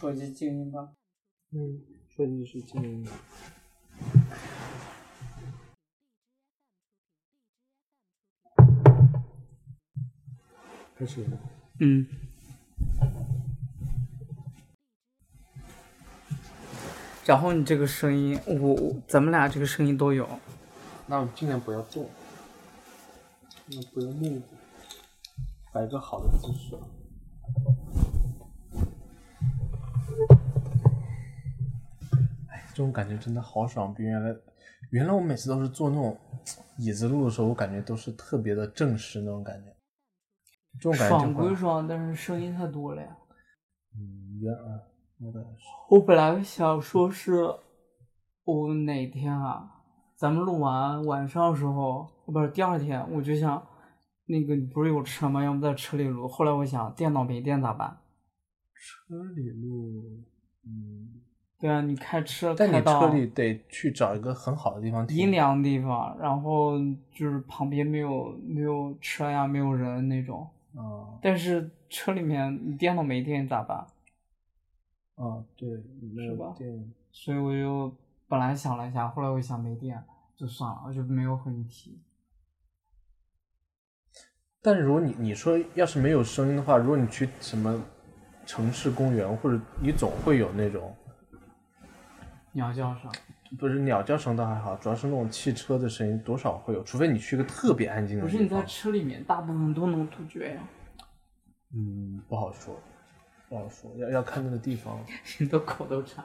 手机静音吧。嗯，设计师静音。开始了。嗯。然后你这个声音，我我咱们俩这个声音都有。那我们尽量不要动，尽量不要目，摆个好的姿势。这种感觉真的好爽，比原来，原来我每次都是坐那种椅子录的时候，我感觉都是特别的正式那种感觉。这种感觉爽归爽，但是声音太多了呀。嗯，原来。我本来想说是，我哪天啊，咱们录完晚上的时候，不是第二天，我就想，那个你不是有车吗？要不在车里录？后来我想，电脑没电咋办？车里录，嗯，对啊，你开车，但你车里得去找一个很好的地方，阴凉的地方，然后就是旁边没有没有车呀，没有人那种。嗯。但是车里面你电脑没电咋办？啊，对，是吧？所以我就本来想了一下，后来我想没电，就算了，我就没有和你提。但是如果你你说要是没有声音的话，如果你去什么城市公园，或者你总会有那种鸟叫声。不是鸟叫声倒还好，主要是那种汽车的声音，多少会有，除非你去一个特别安静的地方。不是你在车里面，大部分都能杜绝呀。嗯，不好说。不好说，要要看那个地方。你的口都馋，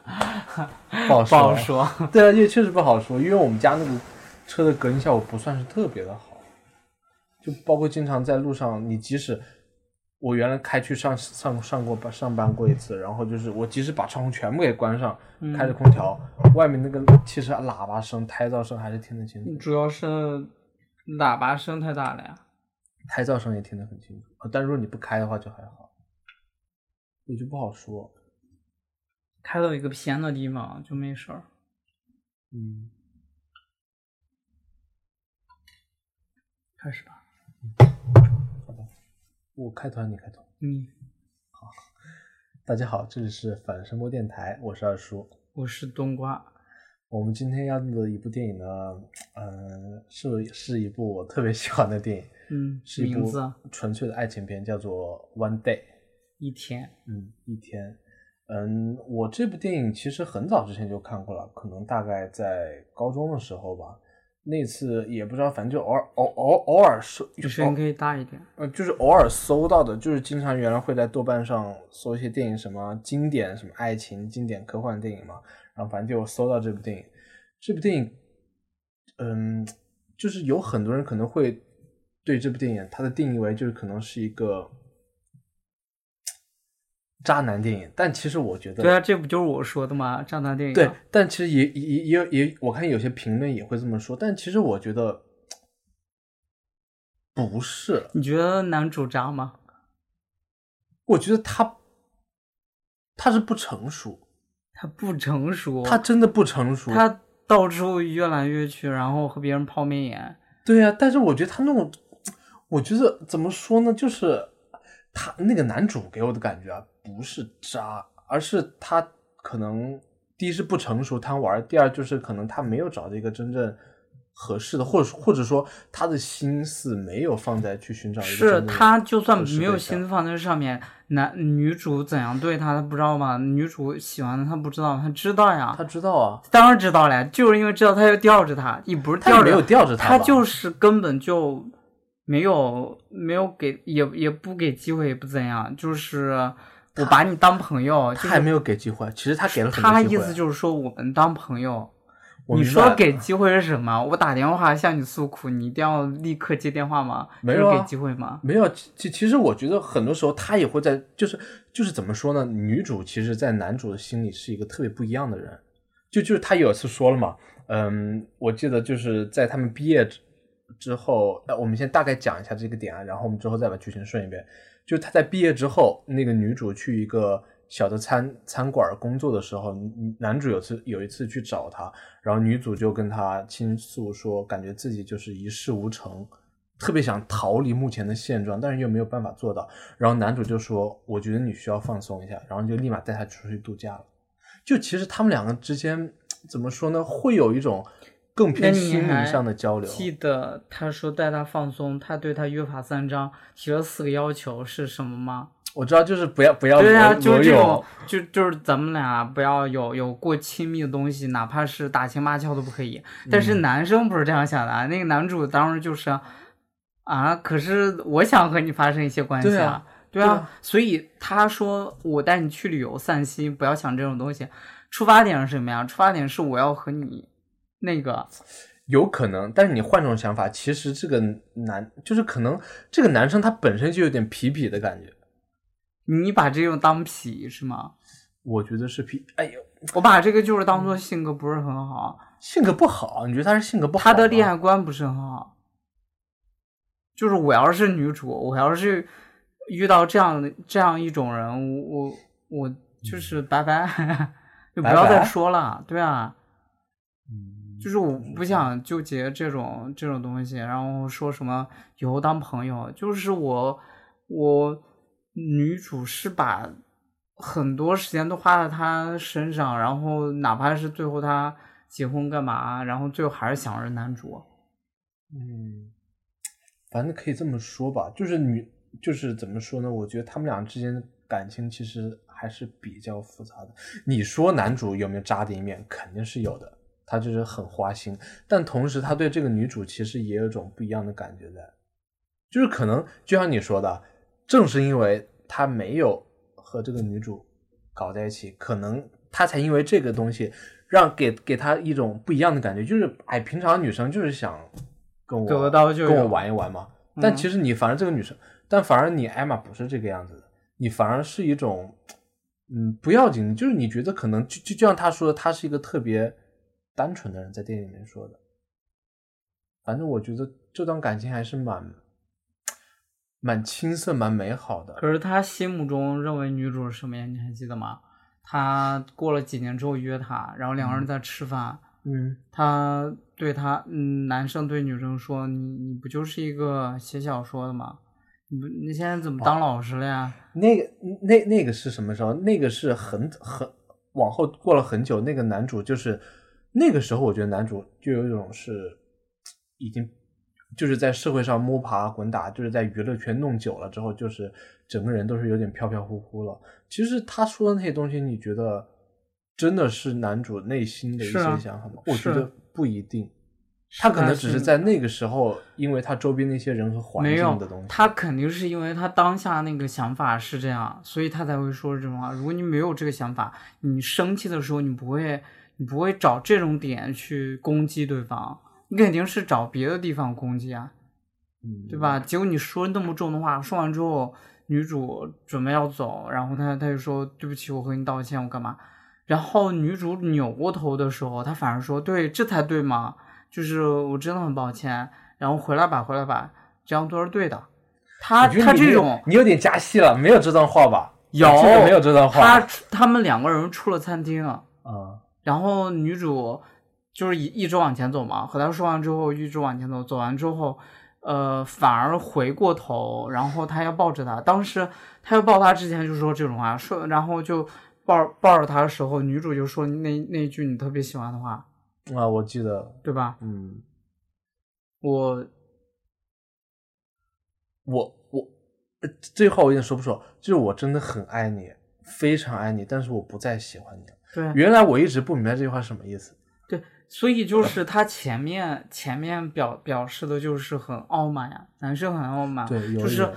不好说。不好说。对啊，也确实不好说，因为我们家那个车的隔音效果不算是特别的好，就包括经常在路上，你即使我原来开去上上上过班上班过一次，然后就是我即使把窗户全部给关上，开着空调，外面那个汽车喇叭声、胎噪声还是听得清楚。主要是喇叭声太大了呀。胎噪声也听得很清楚，但如果你不开的话就还好。也就不好说，开到一个偏的地方就没事儿。嗯，开始吧。我开团，你开团。嗯，好。大家好，这里是反声波电台，我是二叔，我是冬瓜。我们今天要录的一部电影呢，嗯，是是一部我特别喜欢的电影。嗯，是一部纯粹的爱情片，叫做《One Day》。一天，嗯，一天，嗯，我这部电影其实很早之前就看过了，可能大概在高中的时候吧。那次也不知道，反正就偶尔偶偶偶尔搜，声音可以大一点。呃，就是偶尔搜到的，就是经常原来会在豆瓣上搜一些电影，什么经典什么爱情经典科幻电影嘛。然后反正就搜到这部电影。这部电影，嗯，就是有很多人可能会对这部电影它的定义为就是可能是一个。渣男电影，但其实我觉得，对啊，这不就是我说的吗？渣男电影。对，但其实也也也也，我看有些评论也会这么说，但其实我觉得 不是。你觉得男主渣吗？我觉得他他是不成熟，他不成熟，他真的不成熟，他到处越来越去，然后和别人抛媚眼。对呀，但是我觉得他那种，我觉得怎么说呢，就是他那个男主给我的感觉啊。不是渣，而是他可能第一是不成熟贪玩，第二就是可能他没有找到一个真正合适的，或者或者说他的心思没有放在去寻找一个。是他就算没有心思放在上面，男女主怎样对他，他不知道吗？女主喜欢的他不知道，他知道呀。他知道啊，当然知道了，就是因为知道他要吊着他，也不是吊着，没有吊着他，他就是根本就没有没有给，也也不给机会，也不怎样，就是。我把你当朋友，他还没有给机会。其实他给了很多机会。他意思就是说我们当朋友。你说给机会是什么？我打电话向你诉苦，你一定要立刻接电话吗？没有给机会吗？没有。其其实我觉得很多时候他也会在，就是就是怎么说呢？女主其实，在男主的心里是一个特别不一样的人。就就是他有一次说了嘛，嗯，我记得就是在他们毕业之之后，呃，我们先大概讲一下这个点啊，然后我们之后再把剧情顺一遍。就他在毕业之后，那个女主去一个小的餐餐馆工作的时候，男主有次有一次去找她，然后女主就跟他倾诉说，感觉自己就是一事无成，特别想逃离目前的现状，但是又没有办法做到。然后男主就说：“我觉得你需要放松一下。”然后就立马带她出去度假了。就其实他们两个之间怎么说呢？会有一种更偏心灵上的交流。记得他说带他放松，他对他约法三章提了四个要求是什么吗？我知道，就是不要不要对啊，裸就是这种，就就是咱们俩不要有有过亲密的东西，哪怕是打情骂俏都不可以。但嗯是男生不是这样想的啊，那个男主当时就是啊，可是我想和你发生一些关系对啊对啊，对啊所以他说我带你去旅游散心，不要想这种东西。出发点是什么呀？出发点是我要和你那个，有可能，但是你换种想法，其实这个男就是可能这个男生他本身就有点痞痞的感觉。你把这种当痞是吗？我觉得是痞，哎呦，我把这个就是当做性格不是很好，性格不好，你觉得他是性格不好？他的恋爱，观不是很好。就是我要是女主，我要是遇到这样的这样一种人，我我我就是拜拜，就不要再说了。对啊，嗯，就是我不想纠结这种这种东西，然后说什么以后当朋友，就是我我女主是把很多时间都花在她身上，然后哪怕是最后她结婚干嘛，然后最后还是想着男主。嗯，反正可以这么说吧，就是女，就是怎么说呢？我觉得他们俩之间的感情其实还是比较复杂的。你说男主有没有渣的一面？肯定是有的，他就是很花心，但同时他对这个女主其实也有一种不一样的感觉在，就是可能就像你说的，正是因为他没有和这个女主搞在一起，可能他才因为这个东西让给给他一种不一样的感觉，就是哎，平常女生就是想跟我得到就跟我玩一玩嘛，但嗯其实你反而这个女生，但反而你艾玛不是这个样子的，你反而是一种，嗯，不要紧，就是你觉得可能就就就像他说的，他是一个特别单纯的人，在电影里面说的。反正我觉得这段感情还是蛮蛮青涩、蛮美好的。可是他心目中认为女主是什么呀？你还记得吗？他过了几年之后约她，然后两个人在吃饭，嗯，他对他，嗯，男生对女生说：“你你不就是一个写小说的吗？你不你现在怎么当老师了呀？”那个那那个是什么时候？那个是很很往后过了很久，那个男主就是那个时候，我觉得男主就有一种是已经就是在社会上摸爬滚打，就是在娱乐圈弄久了之后，就是整个人都是有点飘飘忽忽了。其实他说的那些东西，你觉得真的是男主内心的一些想法吗？我觉得不一定。他可能只是在那个时候，因为他周边那些人和环境的东西，，他肯定是因为他当下那个想法是这样，所以他才会说这种话。如果你没有这个想法，你生气的时候，你不会，你不会找这种点去攻击对方，你肯定是找别的地方攻击啊。嗯对吧？结果你说那么重的话，说完之后，女主准备要走，然后她她就说对不起，我和你道歉，我干嘛？然后女主扭过头的时候，她反而说对，这才对嘛，就是我真的很抱歉，然后回来吧，回来吧，这样都是对的。他他这种你有点加戏了，没有这段话吧？有没有这段话他他们两个人出了餐厅，啊？然后女主就是一一直往前走嘛，和他说完之后一直往前走，走完之后，呃，反而回过头，然后他要抱着他。当时他要抱他之前就说这种话，说然后就抱抱着他的时候，女主就说那那句你特别喜欢的话，啊，我记得，对吧？嗯，我我我呃这话我有点说不出，就是我真的很爱你，非常爱你，但是我不再喜欢你了。对原来我一直不明白这句话什么意思。对，所以就是他前面前面表表示的就是很傲慢呀，男生很傲慢，对，就是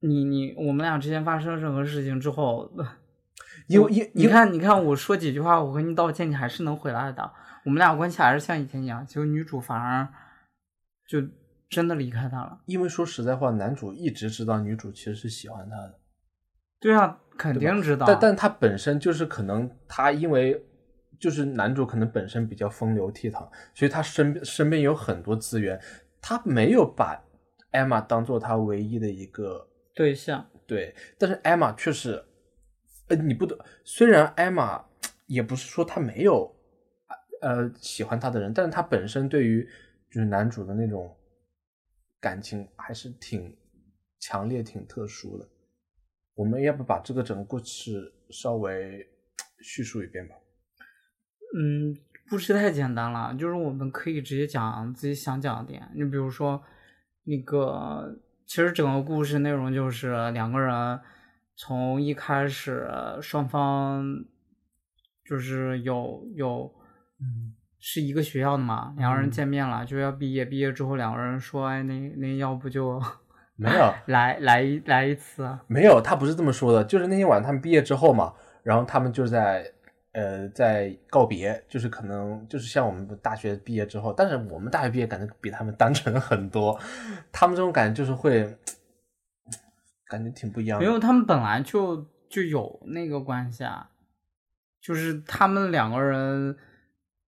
你你我们俩之间发生任何事情之后，因为因因为你看，你看，我说几句话，我和你道歉，你还是能回来的。我们俩关系还是像以前一样。结果女主反而就真的离开他了。因为说实在话，男主一直知道女主其实是喜欢他的，对啊，肯定知道。但但他本身就是可能他因为就是男主可能本身比较风流倜傥，所以他身边身边有很多资源，他没有把艾玛当做他唯一的一个对象，对，但是艾玛确实，呃，你不得，虽然艾玛也不是说他没有，呃，喜欢他的人，但是他本身对于就是男主的那种感情还是挺强烈、挺特殊的。我们要不把这个整个故事稍微叙述一遍吧？嗯，故事太简单了，就是我们可以直接讲自己想讲的点。你比如说，那个其实整个故事内容就是两个人从一开始双方就是有有嗯是一个学校的嘛，两个人见面了，就要毕业，毕业之后两个人说，哎，那那要不就没有，来来一来一次啊？没有，他不是这么说的，就是那天晚上他们毕业之后嘛，然后他们就在呃在告别，就是可能就是像我们大学毕业之后，但是我们大学毕业感觉比他们单纯很多，他们这种感觉就是会感觉挺不一样的。没有，他们本来就就有那个关系啊，就是他们两个人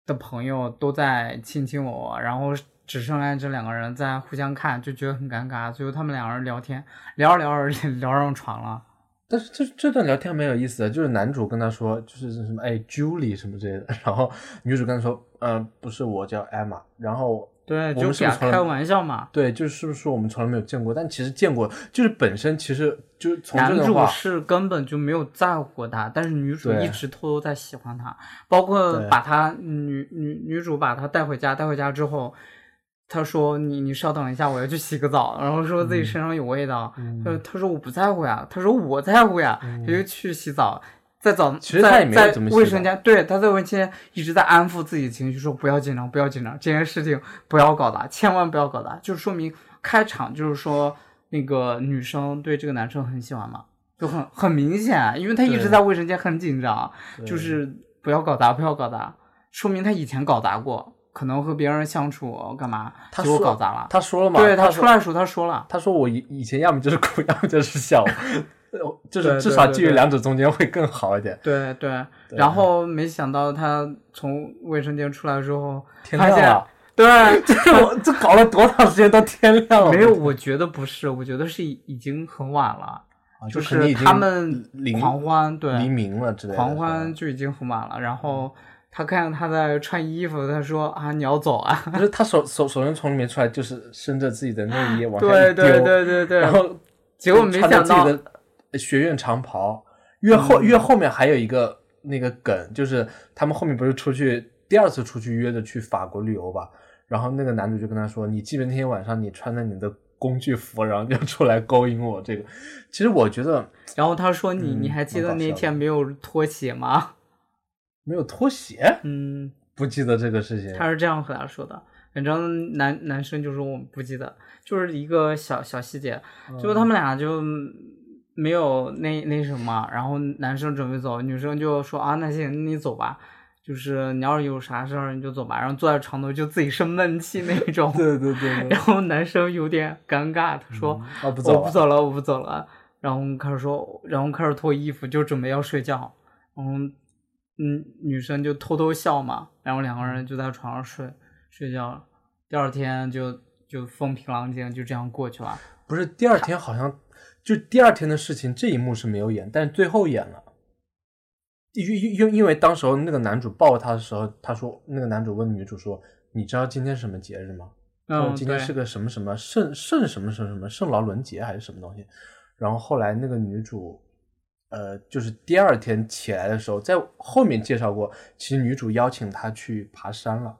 的朋友都在卿卿我我，然后只剩下这两个人在互相看，就觉得很尴尬。最后他们两个人聊天，聊着聊着 聊上床了。但是这这段聊天蛮有意思的，就是男主跟他说，就是什么哎，Julie 什么之类的，然后女主跟他说，呃，不是，我叫 Emma，然后对，我就们是开玩笑嘛。对，就是不是说我们从来没有见过，但其实见过，就是本身其实就是从男主是根本就没有在乎过他，但是女主一直偷偷在喜欢他，包括把他女女女主把他带回家，带回家之后，他说你你稍等一下，我要去洗个澡，然后说自己身上有味道，嗯。呃，他说我不在乎呀，他说我在乎呀，他就去洗澡。在澡，在怎么洗澡卫生间，对，他在卫生间一直在安抚自己情绪，说不要紧张，不要紧张，这件事情不要搞砸，千万不要搞砸，就说明开场就是说那个女生对这个男生很喜欢嘛，就很很明显，因为他一直在卫生间很紧张，就是不要搞砸，不要搞砸，说明他以前搞砸过，可能和别人相处干嘛，结果他说搞砸了。他说了嘛，对他出来的时候他说了，他说我以以前要么就是哭，要么就是笑，呃 就是至少介于两者中间会更好一点。对对，然后没想到他从卫生间出来之后，天亮了，对，这 我这搞了多长时间到天亮了？没有，我觉得不是，我觉得是已已经很晚了，啊就肯定已经他们临狂欢，对，黎明了之类的。狂欢就已经很晚了，然后他看他在穿衣服，他说啊你要走啊，不是他手手手先从里面出来，就是伸着自己的内衣往下一对对丢对对对，然后结果没想到嗯自己的学院长袍，越后、越后面还有一个那个梗，就是他们后面不是出去第二次出去约着去法国旅游吧，然后那个男主就跟他说：“你记得那天晚上你穿着你的工具服，然后就出来勾引我。”这个其实我觉得然后他说你嗯你还记得那天没有脱鞋吗？没有拖鞋，嗯，不记得这个事情。他是这样和他说的。反正男男生就说我不记得，就是一个小小细节，嗯结果他们俩就没有那那什么，然后男生准备走，女生就说啊那行你走吧，就是你要是有啥事儿你就走吧，然后坐在床头就自己生闷气那种。对对对对然后男生有点尴尬，他说：“哦不走我不走了，我不走了。”然后开始说，然后开始脱衣服，就准备要睡觉。然后，嗯，女生就偷偷笑嘛，然后两个人就在床上睡睡觉了。第二天就就风平浪静，就这样过去了。不是第二天好像就第二天的事情，这一幕是没有演，但是最后演了。因因因因为当时候那个男主抱她的时候，他说那个男主问女主说：“你知道今天是什么节日吗？”说嗯，今天是个什么什么圣圣什么什么什么圣劳伦节还是什么东西。然后后来那个女主，呃，就是第二天起来的时候，在后面介绍过，其实女主邀请他去爬山了，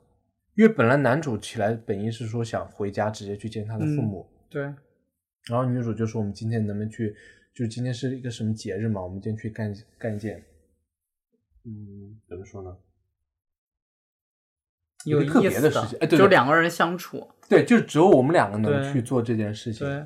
因为本来男主起来本意是说想回家直接去见他的父嗯母，对，然后女主就说：“我们今天能不能去？就是今天是一个什么节日嘛？我们今天去干干一件，嗯，怎么说呢？有一个特别的事情，哎，对就对两个人相处。对，就只有我们两个能去做这件事情，对，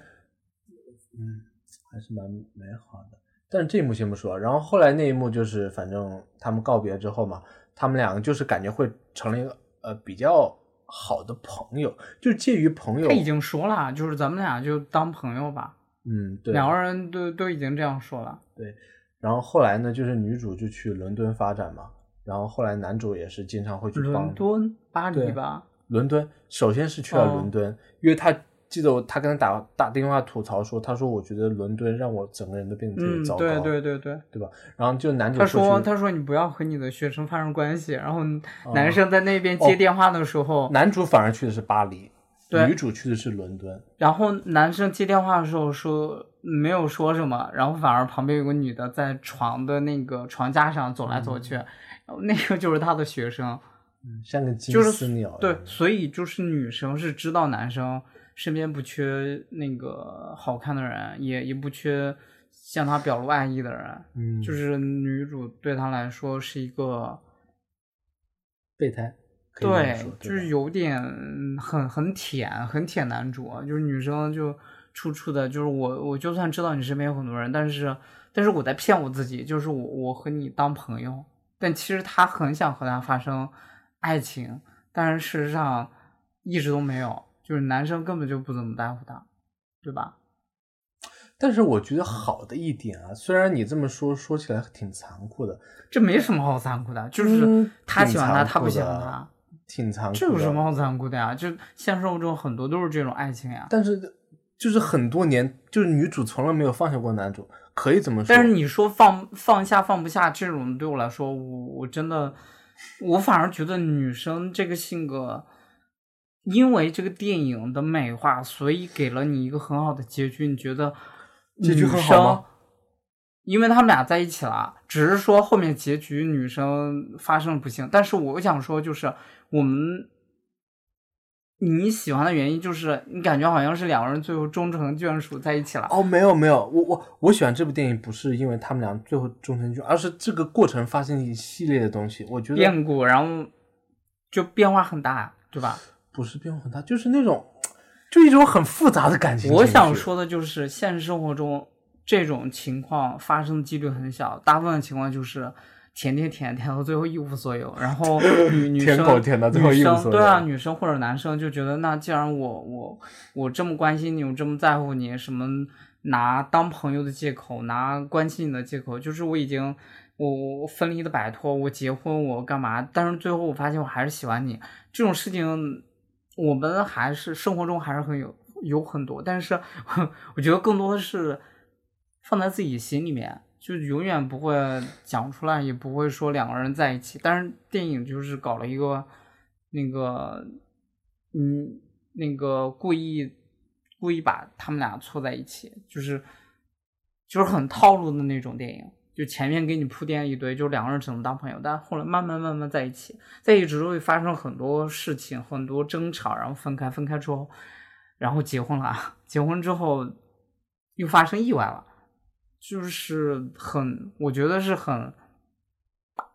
嗯，还是蛮美好的。但是这一幕先不说，然后后来那一幕就是，反正他们告别之后嘛，他们两个就是感觉会成了一个呃比较好的朋友，就是介于朋友他，已经说了，就是咱们俩就当朋友吧。嗯，对，两个人都都已经这样说了。对然后后来呢，就是女主就去伦敦发展嘛，然后后来男主也是经常会去帮伦敦、巴黎吧？伦敦，首先是去了哦伦敦，因为他记得我他跟他打打电话吐槽说，他说我觉得伦敦让我整个人都变得特别嗯，糟糕，对对对对。对吧？然后就男主他说他说你不要和你的学生发生关系，然后哦男生在那边接电话的时候，男主反而去的是巴黎，对女主去的是伦敦，然后男生接电话的时候说没有说什么，然后反而旁边有个女的在床的那个床架上走来走去，然后那个就是他的学生。像个金就是丝鸟。对，，所以就是女生是知道男生身边不缺那个好看的人，也也不缺向他表露爱意的人。嗯，就是女主对他来说是一个，备胎。对，就是有点很很舔，很舔男主啊。就是女生就处处的，就是我我就算知道你身边有很多人，但是但是我在骗我自己，就是我我和你当朋友，但其实他很想和他发生爱情，但是事实上一直都没有，就是男生根本就不怎么在乎他，对吧？但是我觉得好的一点啊，虽然你这么说说起来挺残酷的，这没什么好残酷的，就是嗯他喜欢他，他不喜欢他，挺残酷的。这有什么好残酷的呀？就现实生活中很多都是这种爱情呀。但是就是很多年，就是女主从来没有放下过男主，可以怎么说。但是你说放放下放不下这种，对我来说，我我真的，我反而觉得女生这个性格，因为这个电影的美化，所以给了你一个很好的结局。你觉得结局很好吗？因为他们俩在一起了，只是说后面结局女生发生了不幸。但是我想说，就是我们你喜欢的原因，就是你感觉好像是两个人最后终成眷属在一起了。哦，没有没有，我我我喜欢这部电影不是因为他们俩最后终成眷，而是这个过程发生一系列的东西。我觉得变故，然后就变化很大，对吧？不是变化很大，就是那种就一种很复杂的感情。我想，说的就是，现实生活中这种情况发生的几率很小，大部分情况就是舔舔舔舔到最后一无所有，然后 女女舔生狗舔到最后女一无所生对啊，女生或者男生就觉得，那既然我我我这么关心你，我这么在乎你，什么拿当朋友的借口，拿关心你的借口，就是我已经。我我分离的摆脱，我结婚，我干嘛？但是最后我发现我还是喜欢你，这种事情我们还是生活中还是很有有很多，但是我觉得更多的是放在自己心里面，就永远不会讲出来，也不会说两个人在一起。但是电影就是搞了一个那个，嗯，那个故意故意把他们俩凑在一起，就是就是很套路的那种电影。就前面给你铺垫一堆，就两个人只能当朋友，但后来慢慢慢慢在一起，在一起之后会发生很多事情，很多争吵，然后分开，分开之后，然后结婚了，结婚之后又发生意外了，就是很，我觉得是很，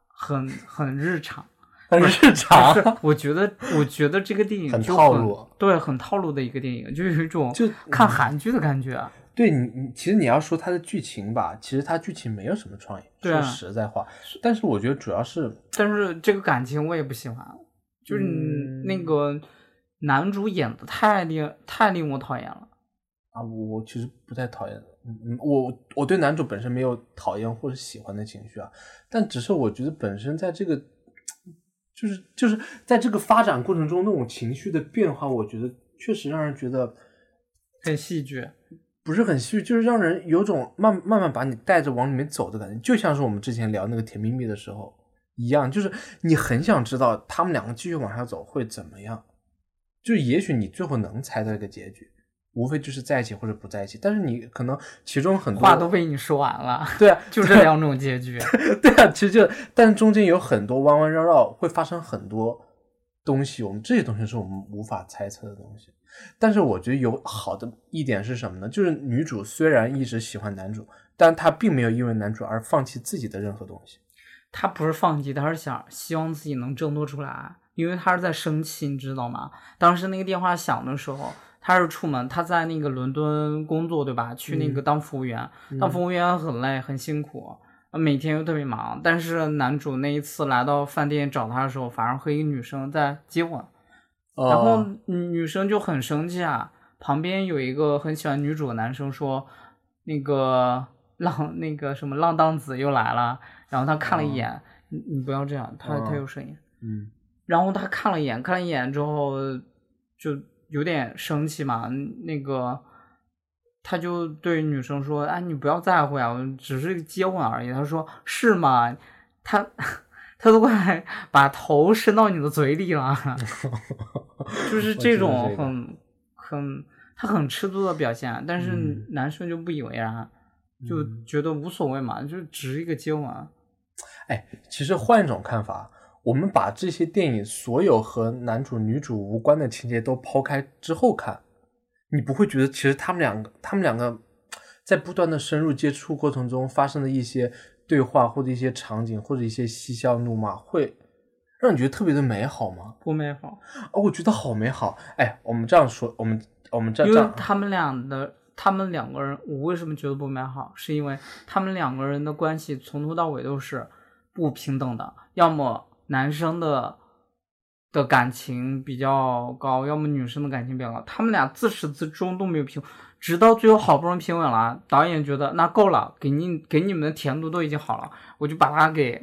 很很日常，很日常，是我觉得，我觉得这个电影套路对，很套路的一个电影，就有一种就看韩剧的感觉。啊对你，你其实你要说它的剧情吧，其实它剧情没有什么创意，对啊说实在话。但是我觉得主要是但是这个感情我也不喜欢，就是嗯那个男主演的太令太令我讨厌了。啊，我我其实不太讨厌，嗯嗯，我我对男主本身没有讨厌或者喜欢的情绪啊，但只是我觉得本身在这个，就是就是在这个发展过程中那种情绪的变化，我觉得确实让人觉得很戏剧，不是很戏剧，就是让人有种慢慢慢把你带着往里面走的感觉，就像是我们之前聊那个甜蜜蜜的时候一样，就是你很想知道他们两个继续往下走会怎么样，就也许你最后能猜到一个结局，无非就是在一起或者不在一起，但是你可能其中很多话都被你说完了，对啊，就这两种结局。对啊，其实就但中间有很多弯弯绕绕，会发生很多东西，我们这些东西是我们无法猜测的东西。但是我觉得有好的一点是什么呢？就是女主虽然一直喜欢男主，但她并没有因为男主而放弃自己的任何东西。她不是放弃，她是想希望自己能挣脱出来，因为她是在生气，你知道吗？当时那个电话响的时候，她是出门，她在那个伦敦工作，对吧？去那个当服务员，当服务员很累很辛苦，每天又特别忙。但是男主那一次来到饭店找她的时候，反而和一个女生在接吻，然后哦女生就很生气啊。旁边有一个很喜欢女主的男生说：“那个浪那个什么浪荡子又来了。”然后他看了一眼，你你不要这样，他他哦有声音。嗯然后他看了一眼，看了一眼之后就有点生气嘛，那个他就对女生说：“哎，你不要在乎呀，我只是接吻而已。”他说：“是吗？”他他都快 把头伸到你的嘴里了，就是这种很很他很吃醋的表现，但是嗯男生就不以为然，就觉得无所谓嘛，就只是一个接吻。哎，其实换一种看法，我们把这些电影所有和男主女主无关的情节都抛开之后看，你不会觉得其实他们两个，他们两个在不断的深入接触过程中发生的一些对话或者一些场景或者一些嬉笑怒骂，会让你觉得特别的美好吗？不美好，哦，我觉得好美好。哎，我们这样说，我们我们这样，为他们俩的，他们两个人，我为什么觉得不美好？是因为他们两个人的关系从头到尾都是不平等的，要么男生的的感情比较高，要么女生的感情比较高，他们俩自始至终都没有平，直到最后好不容易平稳了，导演觉得那够了，给你给你们的甜度都已经好了，我就把它给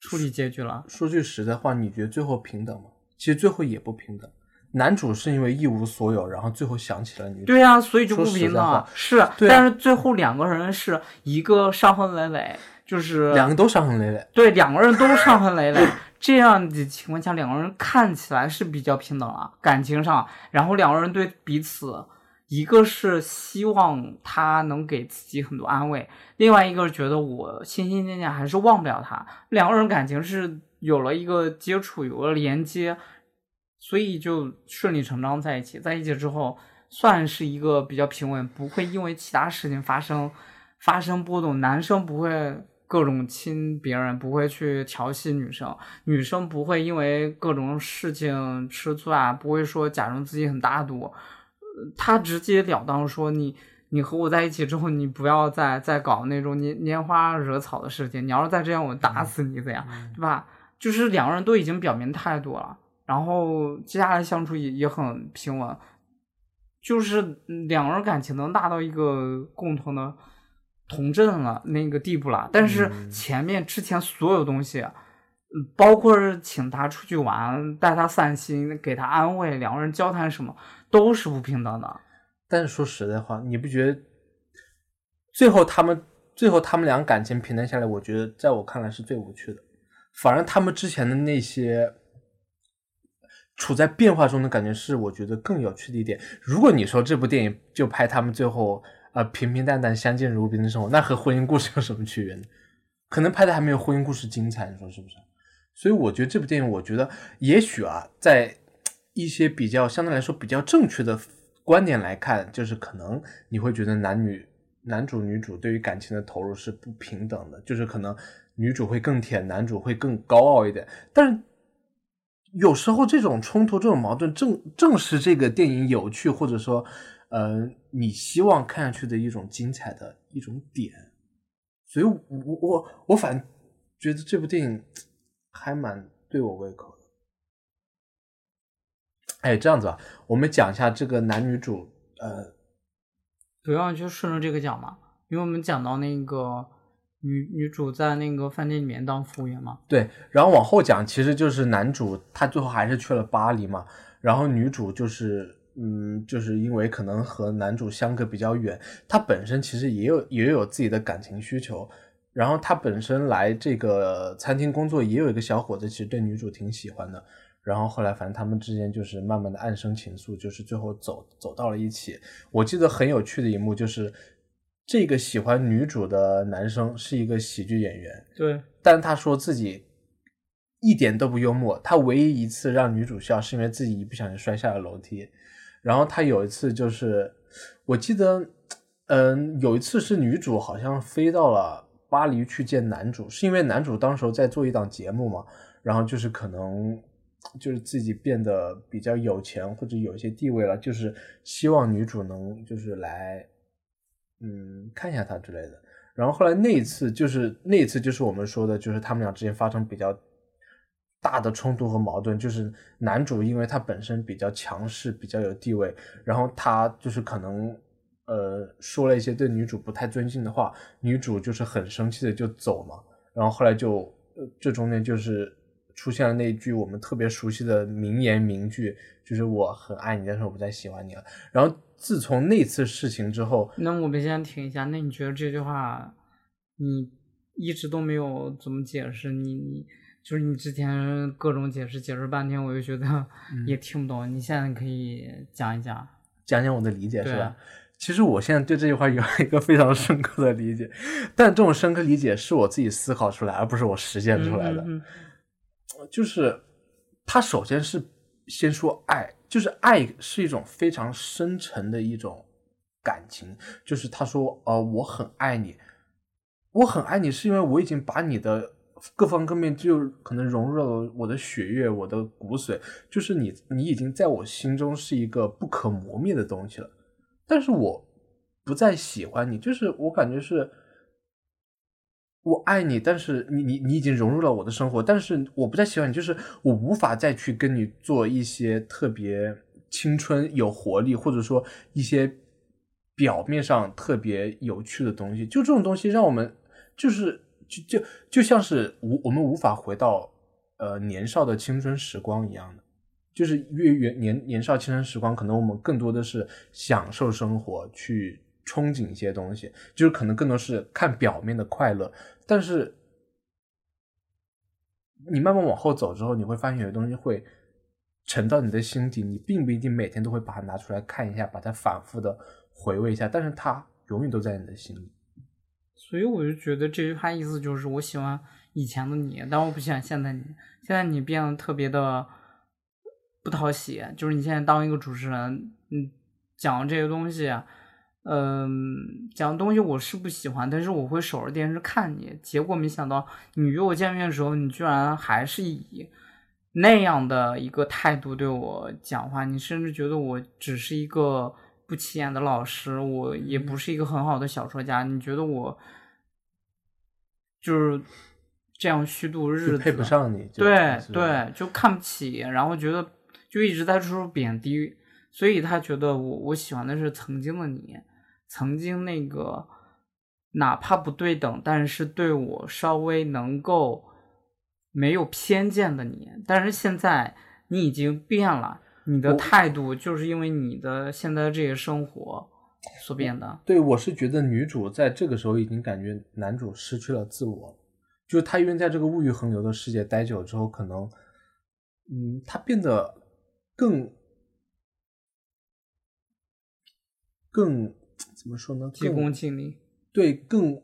处理结局了。说句实在话，你觉得最后平等吗？其实最后也不平等。男主是因为一无所有，然后最后想起了女主。对呀、所以就不平等在话。是，但是最后两个人是一个伤痕累累，就是两个都伤痕累累。对两个人都伤痕累累，这样的情况下，两个人看起来是比较平等了，感情上，然后两个人对彼此，一个是希望他能给自己很多安慰，另外一个是觉得我心心念念还是忘不了他，两个人感情是有了一个接触，有了连接，所以就顺理成章在一起，在一起之后算是一个比较平稳，不会因为其他事情发生发生波动，男生不会。各种亲别人，不会去调戏女生，女生不会因为各种事情吃醋啊，不会说假装自己很大度，他直截了当说你你和我在一起之后，你不要再再搞那种拈拈花惹草的事情，你要是再这样，我打死你怎样，对吧？就是两个人都已经表明态度了，然后接下来相处也也很平稳，就是嗯两个人感情能达到一个共同的同振了那个地步了。但是嗯前面之前所有东西，嗯，包括是请他出去玩、带他散心、给他安慰、两个人交谈什么，都是不平等的。但是说实在话，你不觉得最后他们最后他们俩感情平淡下来，我觉得在我看来是最无趣的。反而他们之前的那些处在变化中的感觉，是我觉得更有趣的一点。如果你说这部电影就拍他们最后呃平平淡淡相敬如宾的生活，那和婚姻故事有什么区别呢？可能拍的还没有婚姻故事精彩，你说是不是？所以我觉得这部电影，我觉得也许啊，在一些比较相对来说比较正确的观点来看，就是可能你会觉得男女男主女主对于感情的投入是不平等的，就是可能女主会更甜，男主会更高傲一点。但是有时候这种冲突、这种矛盾正正是这个电影有趣，或者说呃你希望看下去的一种精彩的一种点。所以我，我我反觉得这部电影还蛮对我胃口。哎，这样子吧，我们讲一下这个男女主，呃，主要就顺着这个讲嘛，因为我们讲到那个女女主在那个饭店里面当服务员嘛，对，然后往后讲，其实就是男主他最后还是去了巴黎嘛，然后女主就是，嗯，就是因为可能和男主相隔比较远，她本身其实也有也有自己的感情需求，然后她本身来这个餐厅工作，也有一个小伙子，其实对女主挺喜欢的。然后后来，反正他们之间就是慢慢的暗生情愫，就是最后走走到了一起。我记得很有趣的一幕就是，这个喜欢女主的男生是一个喜剧演员，对，但他说自己一点都不幽默。他唯一一次让女主笑，是因为自己一不小心摔下了楼梯。然后他有一次就是，我记得，嗯，有一次是女主好像飞到了巴黎去见男主，是因为男主当时候在做一档节目嘛，然后就是可能就是自己变得比较有钱或者有一些地位了，就是希望女主能就是来，嗯，看一下他之类的。然后后来那一次就是那一次就是我们说的，就是他们俩之间发生比较大的冲突和矛盾，就是男主因为他本身比较强势，比较有地位，然后他就是可能呃说了一些对女主不太尊敬的话，女主就是很生气的就走嘛，然后后来就呃这中间就是出现了那一句我们特别熟悉的名言名句，就是我很爱你，但是我不再喜欢你了。然后自从那次事情之后，那我们先停一下。那你觉得这句话，你一直都没有怎么解释？你你就是你之前各种解释解释半天，我就觉得嗯也听不懂。你现在可以讲一讲。讲讲我的理解是吧？其实我现在对这句话有一个非常深刻的理解，但这种深刻理解是我自己思考出来，而不是我实践出来的。嗯嗯就是他首先是先说爱，就是爱是一种非常深沉的一种感情，就是他说呃我很爱你，我很爱你是因为我已经把你的各方各面就可能融入了我的血液、我的骨髓，就是你你已经在我心中是一个不可磨灭的东西了，但是我不再喜欢你，就是我感觉是。我爱你，但是你你你已经融入了我的生活，但是我不再喜欢你，就是我无法再去跟你做一些特别青春有活力，或者说一些表面上特别有趣的东西。就这种东西，让我们就是就就就像是无我们无法回到呃年少的青春时光一样的，就是越越年年少青春时光，可能我们更多的是享受生活，去憧憬一些东西，就是可能更多是看表面的快乐，但是你慢慢往后走之后，你会发现有些东西会沉到你的心底，你并不一定每天都会把它拿出来看一下，把它反复的回味一下，但是它永远都在你的心里。所以我就觉得这句话意思就是我喜欢以前的你，但我不喜欢现在你。现在你变得特别的不讨喜，就是你现在当一个主持人，嗯，讲这些东西，嗯，讲的东西我是不喜欢，但是我会守着电视看你。结果没想到你约我见面的时候，你居然还是以那样的一个态度对我讲话，你甚至觉得我只是一个不起眼的老师，我也不是一个很好的小说家，你觉得我就是这样虚度日子，就配不上你，对对，就看不起，然后觉得就一直在处处贬低，所以他觉得我我喜欢的是曾经的你，曾经那个哪怕不对等，但是对我稍微能够没有偏见的你，但是现在你已经变了，你的态度就是因为你的现在这个生活所变的。对，我是觉得女主在这个时候已经感觉男主失去了自我，就是他因为在这个物欲横流的世界待久了之后，可能，嗯，他变得更更怎么说呢？急功近利，对，更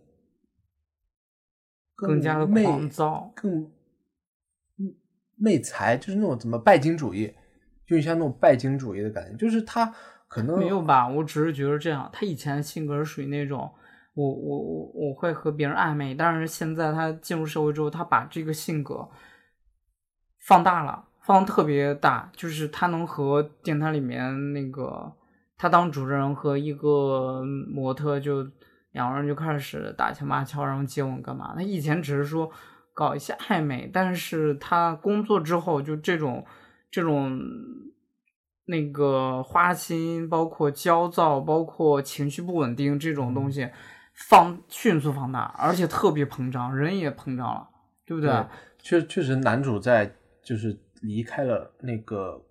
更加的狂躁更嗯媚财，就是那种怎么拜金主义，就像那种拜金主义的感觉，就是他可能没有吧？我只是觉得这样，他以前的性格是属于那种，我我我我会和别人暧昧，但是现在他进入社会之后，他把这个性格放大了，放得特别大，就是他能和电台里面那个他当主持人和一个模特就两个人就开始打情骂俏，然后接吻干嘛？他以前只是说搞一些暧昧，但是他工作之后就这种这种那个花心，包括焦躁，包括情绪不稳定这种东西，放迅速放大，而且特别膨胀，人也膨胀了，对不对？对，确确实，男主在就是离开了那个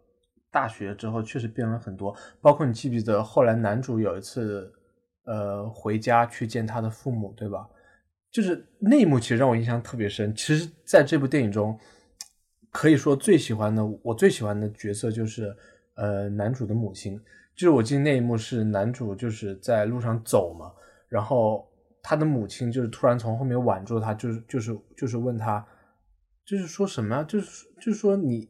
大学之后，确实变了很多。包括你记不记得后来男主有一次，呃，回家去见他的父母，对吧？就是那一幕，其实让我印象特别深。其实，在这部电影中，可以说最喜欢的，我最喜欢的角色就是呃男主的母亲。就是我记得那一幕是男主就是在路上走嘛，然后他的母亲就是突然从后面挽住他，就是就是就是问他，就是说什么呀？就是就是说你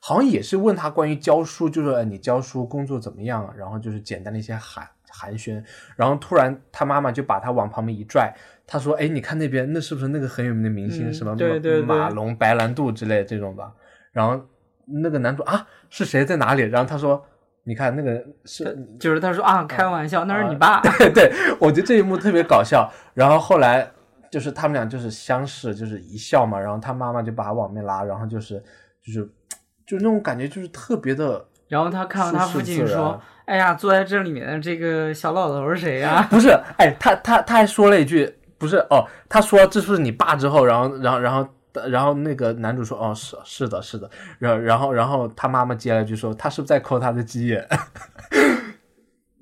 好像也是问他关于教书，就是你教书工作怎么样啊？然后就是简单的一些寒寒暄，然后突然他妈妈就把他往旁边一拽，他说哎你看那边那是不是那个很有名的明星、嗯什么对对对马龙白兰度之类这种吧？然后那个男主啊是谁在哪里？然后他说你看那个是就是他说啊，开玩笑，那是你啊爸。对对，我觉得这一幕特别搞笑。然后后来就是他们俩就是相视，就是一笑嘛。然后他妈妈就把他往面拉，然后就是就是就是那种感觉，就是特别的然后他看到他父亲说：“哎呀，坐在这里面的这个小老头是谁呀、不是，哎，他他他还说了一句，不是哦，他说这是你爸之后，然后然后然后然后那个男主说哦是是的是的，然后然后然后他妈妈接了一句说他是不是在抠他的鸡眼？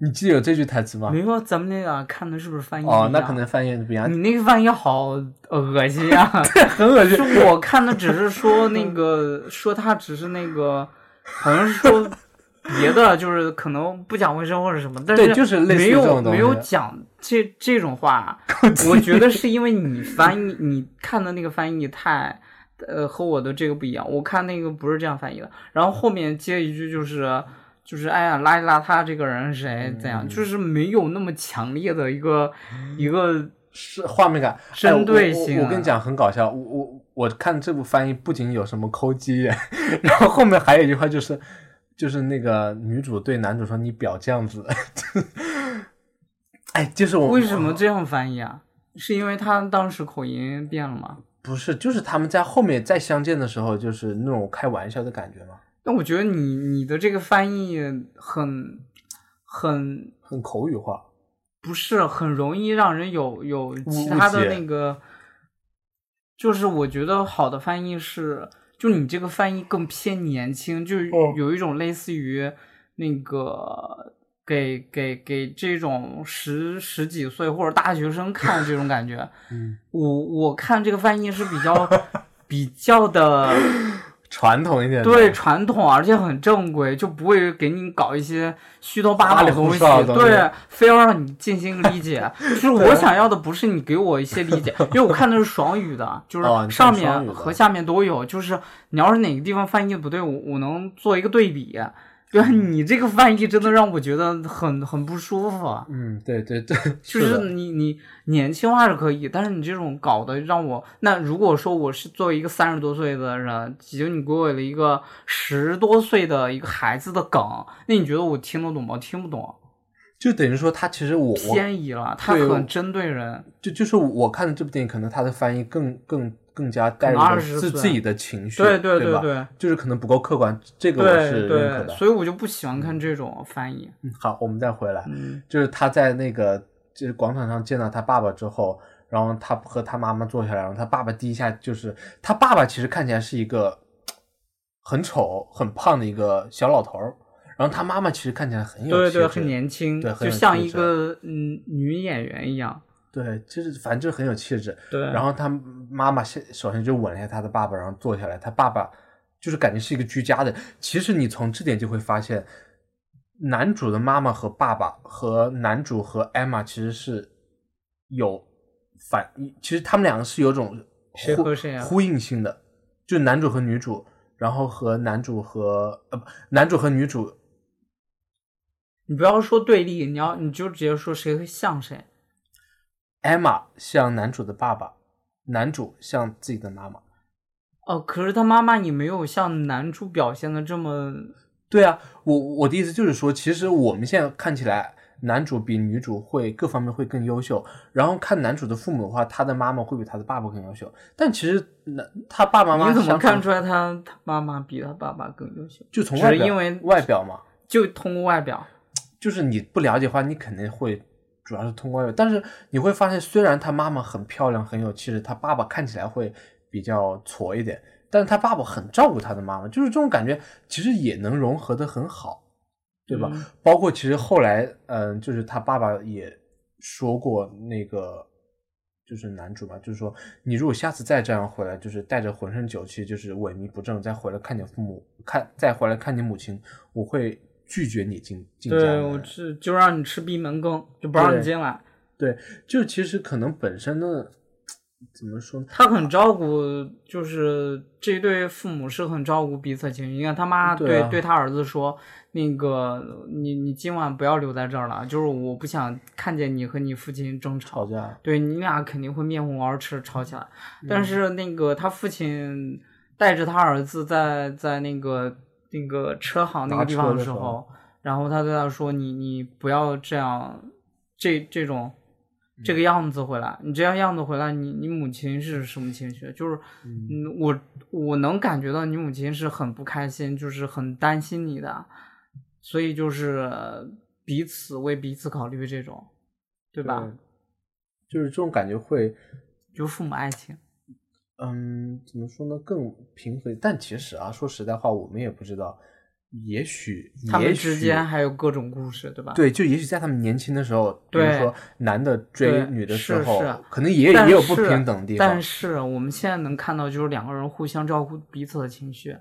你记得有这句台词吗？没有，咱们那个看的是不是翻译哦，那可能翻译不一样你，那个翻译好恶心啊！很恶心。是我看的，只是说那个 说他只是那个，好像是说别的，就是可能不讲卫生或者什么，但对就是没有没有讲这这种话。我觉得是因为你翻译，你看的那个翻译太。呃，和我的这个不一样，我看那个不是这样翻译的，然后后面接一句就是，就是哎呀，邋里邋遢这个人是谁怎样，嗯就是没有那么强烈的一个一个是画面感，哎针对性啊我我我跟你讲，很搞笑。我我我看这部翻译不仅有什么抠鸡眼，然后后面还有一句话就是，就是那个女主对男主说：“你表这样子。”哎，就是我为什么这样翻译啊？是因为他当时口音变了吗？不是，就是他们在后面再相见的时候，就是那种开玩笑的感觉嘛，但我觉得你你的这个翻译很很很口语化。不是很容易让人有有其他的那个，就是我觉得好的翻译是，就你这个翻译更偏年轻，就哦有一种类似于那个给给给这种十十几岁或者大学生看这种感觉。嗯，我我看这个翻译是比较比较的传统一点。对传统，而且很正规，就不会给你搞一些虚头巴脑的东西对，非要让你进行理解。就是我想要的不是你给我一些理解，因为我看的是双语的，就是上面和下面都有。就是你要是哪个地方翻译的不对，我我能做一个对比。对你这个翻译真的让我觉得很很不舒服。啊嗯，对对对，就是的你你年轻化是可以，但是你这种搞的让我那如果说我是作为一个三十多岁的人，只有你给我了一个十多岁的一个孩子的梗，那你觉得我听得懂吗？听不懂，就等于说他其实我我偏移了，他很针对人。就就是我看的这部电影，可能他的翻译更更更加带入可能了20岁。自自己的情绪，对对对吧？对就是可能不够客观，这个我是认可对，的。所以我就不喜欢看这种翻译。嗯好，我们再回来，嗯。就是他在那个就是广场上见到他爸爸之后，然后他和他妈妈坐下来，然后他爸爸第一下就是他爸爸其实看起来是一个很丑、很胖的一个小老头儿，然后他妈妈其实看起来很有对对，很年轻，对很就像一个嗯女演员一样。对，就是反正就是很有气质。对，然后他妈妈先首先就吻了一下他的爸爸，然后坐下来，他爸爸就是感觉是一个居家的。其实你从这点就会发现，男主的妈妈和爸爸和男主和艾玛其实是有反，其实他们两个是有种呼呼应性的，就是男主和女主，然后和男主和呃不，男主和女主你不要说对立，你要你就直接说谁会像谁。艾玛像男主的爸爸，男主像自己的妈妈。哦，可是他妈妈也没有像男主表现的这么，对啊，我我的意思就是说，其实我们现在看起来，男主比女主会各方面会更优秀。然后看男主的父母的话，他的妈妈会比他的爸爸更优秀。但其实男他爸爸妈妈你怎么看出来他他妈妈比他爸爸更优秀？就从外表只是因为外表嘛，就通过外表，就是你不了解的话，你肯定会主要是通过外表。但是你会发现，虽然他妈妈很漂亮很有气质，他爸爸看起来会比较挫一点，但是他爸爸很照顾他的妈妈，就是这种感觉，其实也能融合的很好，对吧？嗯包括其实后来，嗯，就是他爸爸也说过那个。就是男主嘛，就是说，你如果下次再这样回来，就是带着浑身酒气，就是萎靡不振，再回来看你父母，看再回来看你母亲，我会拒绝你进进家对。我是就让你吃闭门羹，就不让你进来。对，就其实可能本身的怎么说呢？他很照顾，就是这对父母是很照顾彼此的情绪。你看他妈对啊对对他儿子说：“那个，你你今晚不要留在这儿了，就是我不想看见你和你父亲争吵。吵架，对你俩肯定会面红耳赤吵起来。嗯但是那个他父亲带着他儿子在在那个那个车行那个地方的时候然后他对他说：“你你不要这样，这这种这个样子回来，你这样样子回来，你你母亲是什么情绪？就是嗯，我我能感觉到你母亲是很不开心，就是很担心你的，所以就是彼此为彼此考虑这种，对吧？对就是这种感觉会，就父母爱情。”嗯，怎么说呢？更平和。但其实啊，说实在话，我们也不知道也许他们之间还有各种故事，对吧？对，就也许在他们年轻的时候，比如说男的追女的时候是，可能也但也有不平等的地方。但是我们现在能看到，就是两个人互相照顾彼此的情绪，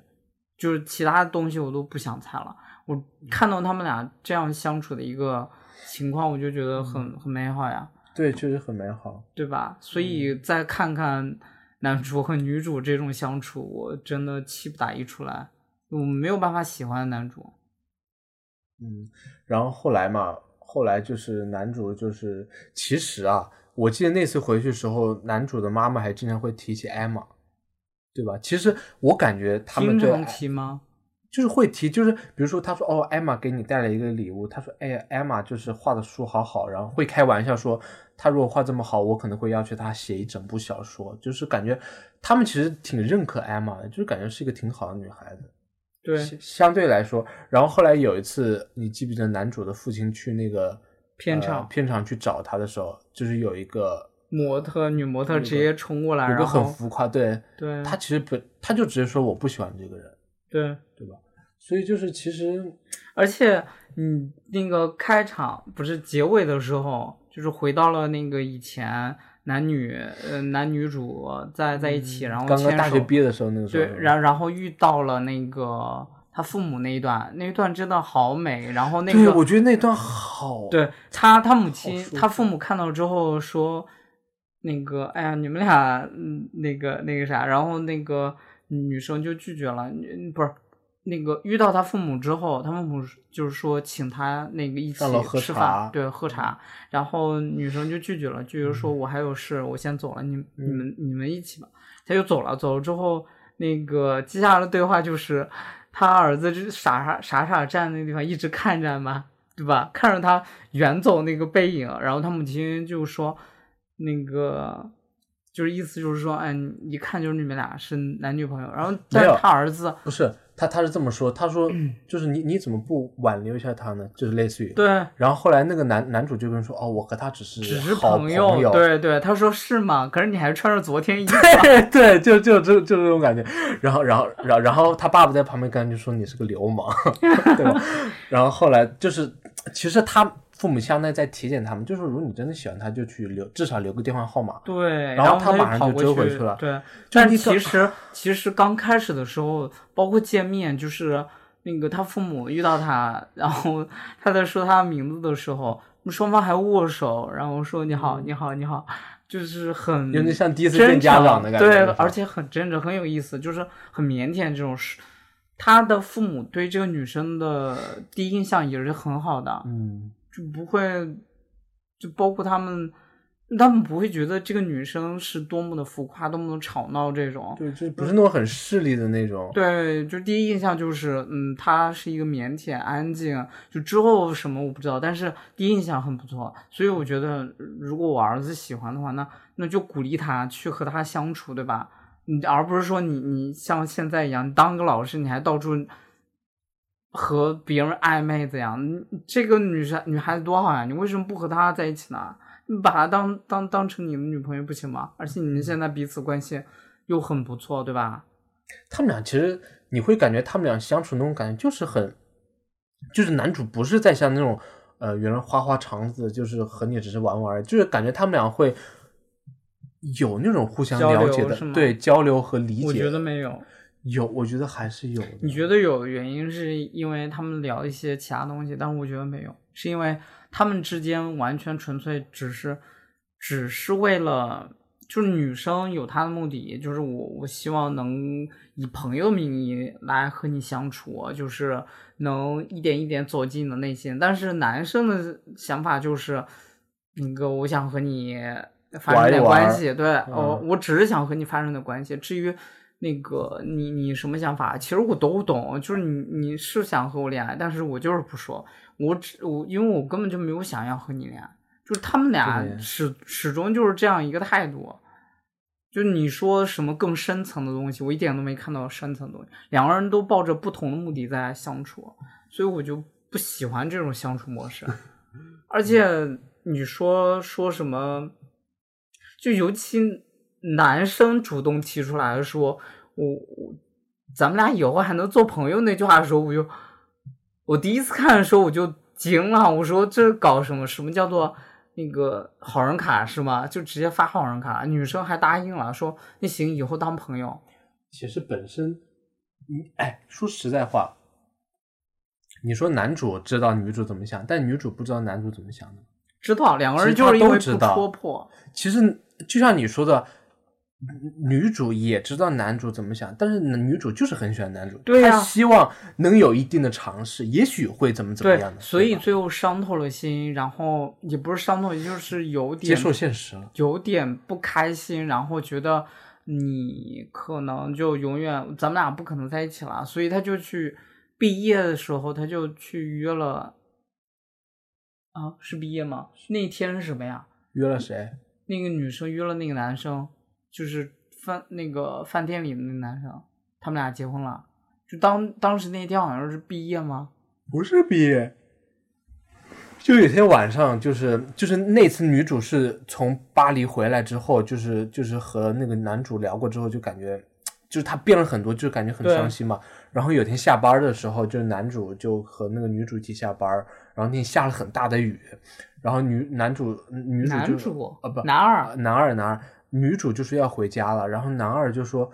就是其他东西我都不想猜了。我看到他们俩这样相处的一个情况，我就觉得很很美好呀，对，确实很美好。对吧？所以再看看男主和女主这种相处，我真的气不打一处来，我没有办法喜欢男主。嗯，然后后来嘛，后来就是男主就是，其实啊，我记得那次回去的时候，男主的妈妈还经常会提起艾玛，对吧？其实我感觉他们对经常提吗？就是会提，就是比如说他说哦，艾玛给你带了一个礼物，他说哎呀，艾玛就是画的书好好，然后会开玩笑说他如果画这么好，我可能会要求他写一整部小说，就是感觉他们其实挺认可艾玛的，就是感觉是一个挺好的女孩子。对，相相对来说，然后后来有一次，你记不记得男主的父亲去那个呃片场片场去找他的时候，就是有一个模特女模特直接冲过来，有个然后很浮夸，对对他其实不，他就直接说我不喜欢这个人，对。对吧？所以就是其实而且，你，那个开场不是结尾的时候，就是回到了那个以前男女，呃，男女主在在一起，然后嗯刚刚大学毕业的时候那个时候，对，然然后遇到了那个他父母那一段，那一段真的好美。然后那对个，我觉得那段好，对他他母亲他父母看到之后说，那个哎呀，你们俩嗯那个那个啥，然后那个女生就拒绝了，不是。那个遇到他父母之后，他父母就是说请他那个一起吃饭，对，喝茶。然后女生就拒绝了，拒绝说我还有事，我先走了，你你们你们一起吧。他就走了，走了之后，那个接下来的对话就是他儿子就傻傻傻傻站那个地方一直看着嘛，对吧？看着他远走那个背影，然后他母亲就说那个。就是意思就是说，哎，一看就是你们俩是男女朋友，然后但是他儿子不是他他是这么说，他说 就是你你怎么不挽留一下他呢？就是类似于对，然后后来那个男男主就跟说：“哦，我和他只是只是朋友。”对对，他说是吗？可是你还穿着昨天衣服，对对，就就就就这种感觉。然后然后然后然后他爸爸在旁边跟他就说：“你是个流氓，对吧？”然后后来就是，其实他父母相当于在体检他们，就是如果你真的喜欢他，就去留，至少留个电话号码。对，然后后他他马上就追回去了对，但其实其实刚开始的时候，包括见面，就是那个他父母遇到他，然后他在说他名字的时候，双方还握手，然后说你好，你好，你好，就是很有点像第一次见家长的感觉。对，而且很真诚，很有意思，就是很腼腆这种事。他的父母对这个女生的第一印象也是很好的，嗯，就不会，就包括他们，他们不会觉得这个女生是多么的浮夸、多么的吵闹这种。对，就不是那种很势利的那种。对，就第一印象就是，嗯，她是一个腼腆、安静。就之后什么我不知道，但是第一印象很不错。所以我觉得，如果我儿子喜欢的话，那那就鼓励他去和他相处，对吧？你而不是说你你像现在一样，当个老师，你还到处和别人暧昧怎样？这个女生女孩子多好呀，你为什么不和她在一起呢？你把她当当当成你的女朋友不行吗？而且你们现在彼此关系又很不错，对吧？他们俩其实你会感觉他们俩相处那种感觉就是很，就是男主不是在像那种呃原来花花肠子，就是和你只是玩玩就是感觉他们俩会有那种互相了解的对交流和理解。我觉得没有。有，我觉得还是有的。你觉得有原因是因为他们聊一些其他东西，但我觉得没有，是因为他们之间完全纯粹只是，只是为了，就是女生有她的目的，就是我我希望能以朋友名义来和你相处，就是能一点一点走进你的内心。但是男生的想法就是，那个我想和你发生点关系，对，嗯哦，我只是想和你发生点关系。至于那个你你什么想法，其实我都懂，就是你你是想和我恋爱，但是我就是不说，我只我因为我根本就没有想要和你恋爱，就是他们俩始始终就是这样一个态度。就你说什么更深层的东西，我一点都没看到深层的东西。两个人都抱着不同的目的在相处，所以我就不喜欢这种相处模式。而且你说说什么，就尤其男生主动提出来说，我我咱们俩以后还能做朋友那句话的时候，我就我第一次看的时候我就惊了，我说这搞什么？什么叫做那个好人卡是吗？就直接发好人卡，女生还答应了，说那行以后当朋友。其实本身，你哎，说实在话，你说男主知道女主怎么想，但女主不知道男主怎么想的。知道两个人就是因为不戳破，其实就像你说的，女主也知道男主怎么想，但是女主就是很喜欢男主，对啊她希望能有一定的尝试，也许会怎么怎么样的，，所以最后伤透了心，然后也不是伤透，就是有点接受现实了。有点不开心，然后觉得你可能就永远咱们俩不可能在一起了，所以他就去毕业的时候他就去约了，啊，是毕业吗？那天是什么呀？约了谁？那个女生约了那个男生，就是饭那个饭店里的那个男生，他们俩结婚了。就当当时那天好像是毕业吗？不是毕业，就有天晚上，就是就是那次女主是从巴黎回来之后，就是就是和那个男主聊过之后，就感觉就是他变了很多，就感觉很伤心嘛。然后有天下班的时候，就是男主就和那个女主一起下班，然后那天下了很大的雨，然后女男主女主就男主啊不男二呃男二男二，女主就说要回家了，然后男二就说。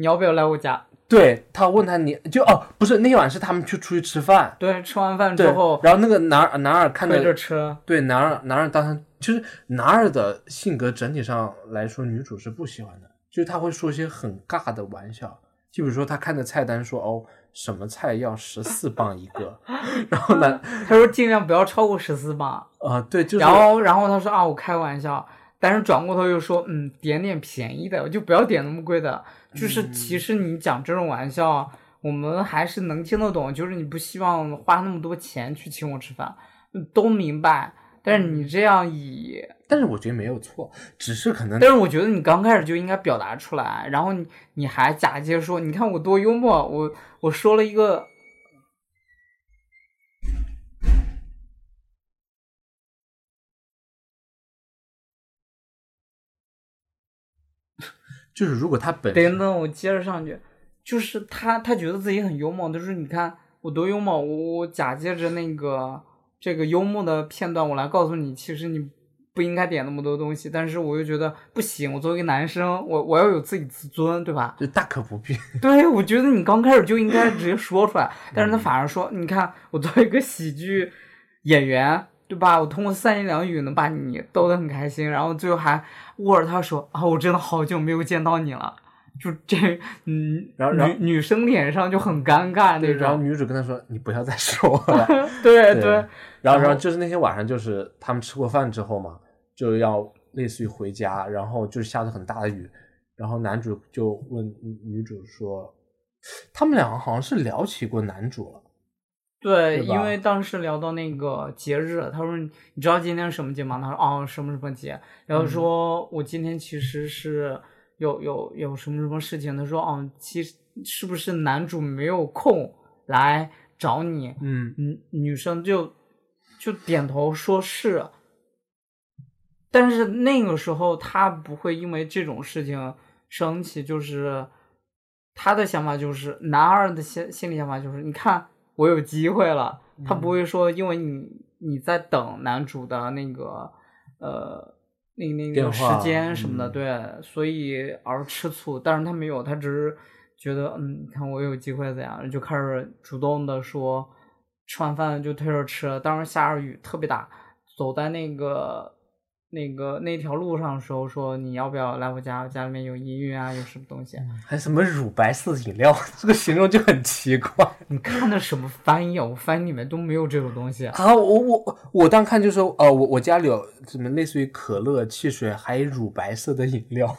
你要不要来我家？对他问他你就哦不是那天晚上是他们去出去吃饭，对，吃完饭之后然后那个男男二看推着着车，对男二男二当时其实男二的性格整体上来说，女主是不喜欢的，就是他会说一些很尬的玩笑，就比如说他看着菜单说哦什么菜要十四磅一个，然后呢他说尽量不要超过十四磅。啊、对就是然后，然后他说啊，我开玩笑，但是转过头又说，嗯，点点便宜的，我就不要点那么贵的。就是嗯其实你讲这种玩笑，我们还是能听得懂，就是你不希望花那么多钱去请我吃饭，嗯都明白。但是你这样以，但是我觉得没有错，只是可能但是我觉得你刚开始就应该表达出来，然后你你还假借说，你看我多幽默，我我说了一个就是如果他本身等等，我接着上去，就是他他觉得自己很幽默，就是你看我多幽默，我我假借着那个这个幽默的片段，我来告诉你，其实你不应该点那么多东西，但是我又觉得不行，我作为一个男生，我我要有自己自尊，对吧？就大可不必，对，我觉得你刚开始就应该直接说出来，但是他反而说，你看我作为一个喜剧演员，对吧？我通过三言两语能把你逗得很开心，然后最后还握着他手啊，我真的好久没有见到你了，就这，嗯，然后女女生脸上就很尴尬那种然后，女主跟他说你不要再说了。对对对，然后，然然后后就是那天晚上，就是他们吃过饭之后嘛，就要类似于回家，然后就是下着很大的雨，然后男主就问女女主说，他们两个好像是聊起过男主了，对，对因为当时聊到那个节日，他说你你知道今天是什么节吗？他说哦什么什么节，然后嗯说我今天其实是有有有什么什么事情，他说哦其实是不是男主没有空来找你？嗯，女女生就就点头说是，但是那个时候他不会因为这种事情生气，就是他的想法就是男二的心心理想法就是，你看我有机会了，他不会说因为你你在等男主的那个呃那那个时间什么的，嗯。对，所以而吃醋，但是他没有，他只是觉得嗯，你看我有机会怎样，就开始主动的说，吃完饭就推着吃，当时下着雨特别大，走在那个那个那条路上的时候说你要不要来我家，我家里面有音乐啊，有什么东西，还什么乳白色饮料，这个形容就很奇怪 你看的什么翻译啊？我翻译里面都没有这种东西。啊！我我我当看就说，呃，我我家里有什么类似于可乐、汽水，还有乳白色的饮料，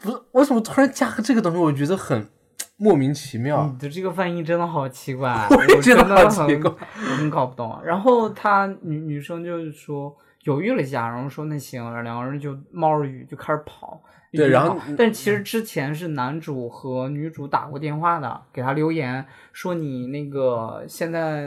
不是为什么突然加个这个东西？我觉得很莫名其妙。你的这个翻译真的好奇怪，真的好奇很怪我很搞不懂。啊然后他女女生就是说犹豫了一下，然后说那行，两个人就冒着雨就开始跑。对然后但其实之前是男主和女主打过电话的，给他留言说你那个现在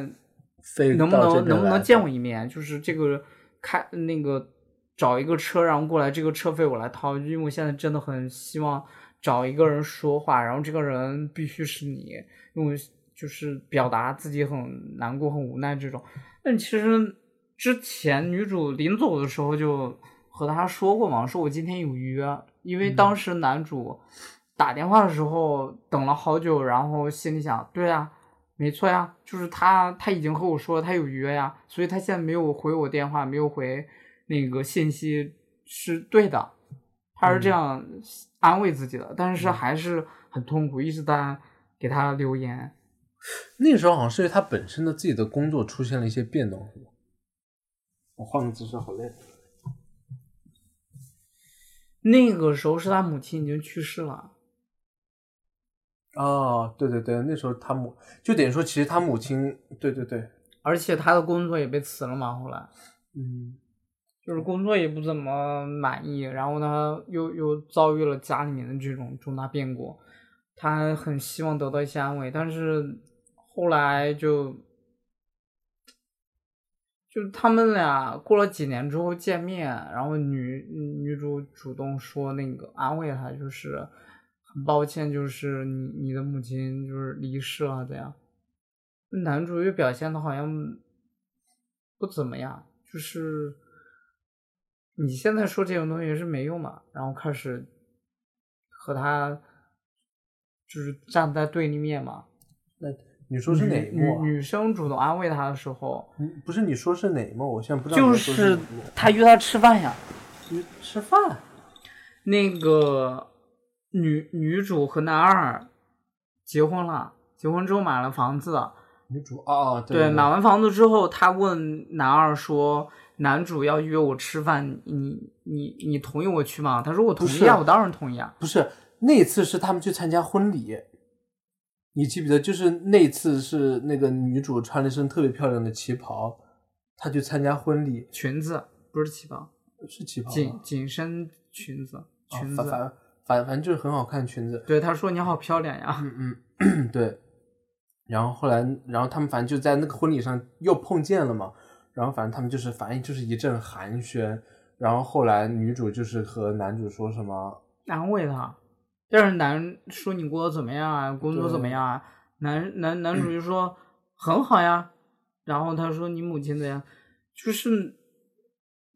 能不能能不能见我一面？就是这个开那个找一个车，然后过来，这个车费我来掏，因为我现在真的很希望找一个人说话，然后这个人必须是你，因为就是表达自己很难过、很无奈这种。但其实之前女主临走的时候就和他说过嘛，说我今天有约，因为当时男主打电话的时候等了好久，然后心里想，对呀，没错呀，就是他他已经和我说了他有约呀，所以他现在没有回我电话，没有回那个信息是对的，他是这样安慰自己的，但是还是很痛苦，一直在给他留言。那个时候好像是因为他本身的自己的工作出现了一些变动，是吧？我换个姿势，好累。那个时候是他母亲已经去世了，哦，对对对，那时候他母就等于说，其实他母亲，对对对，而且他的工作也被辞了嘛，后来嗯。就是工作也不怎么满意，然后他又又遭遇了家里面的这种重大变故，他很希望得到一些安慰，但是后来就就他们俩过了几年之后见面，然后女女主主动说那个安慰他，就是很抱歉，就是你你的母亲就是离世了这样，男主又表现的好像不怎么样，就是你现在说这种东西是没用嘛，然后开始和他就是站在对立面嘛。你说是哪一幕、啊？女女生主动安慰他的时候，嗯不是你说是哪一幕？我现在不知道就是他约他吃饭呀。约吃饭。那个女女主和男二结婚了，结婚之后买了房子。女主哦，对对，买完房子之后，他问男二说：“男主要约我吃饭，你你你同意我去吗？”他说：“我同意啊，我当然同意啊。不是那次是他们去参加婚礼，你记不记得？就是那次是那个女主穿了一身特别漂亮的旗袍，她去参加婚礼”裙子不是旗袍，是旗袍紧紧身裙子，啊裙子。反反反反正就是很好看裙子，对，她说：“你好漂亮呀。嗯嗯，对。然后后来，然后他们反正就在那个婚礼上又碰见了嘛。然后反正他们就是反正就是一阵寒暄。然后后来女主就是和男主说什么，”安慰他，但是男说：“你过得怎么样啊？工作怎么样啊？”男男男主就说：“很好呀。”然后他说：“你母亲怎样？”就是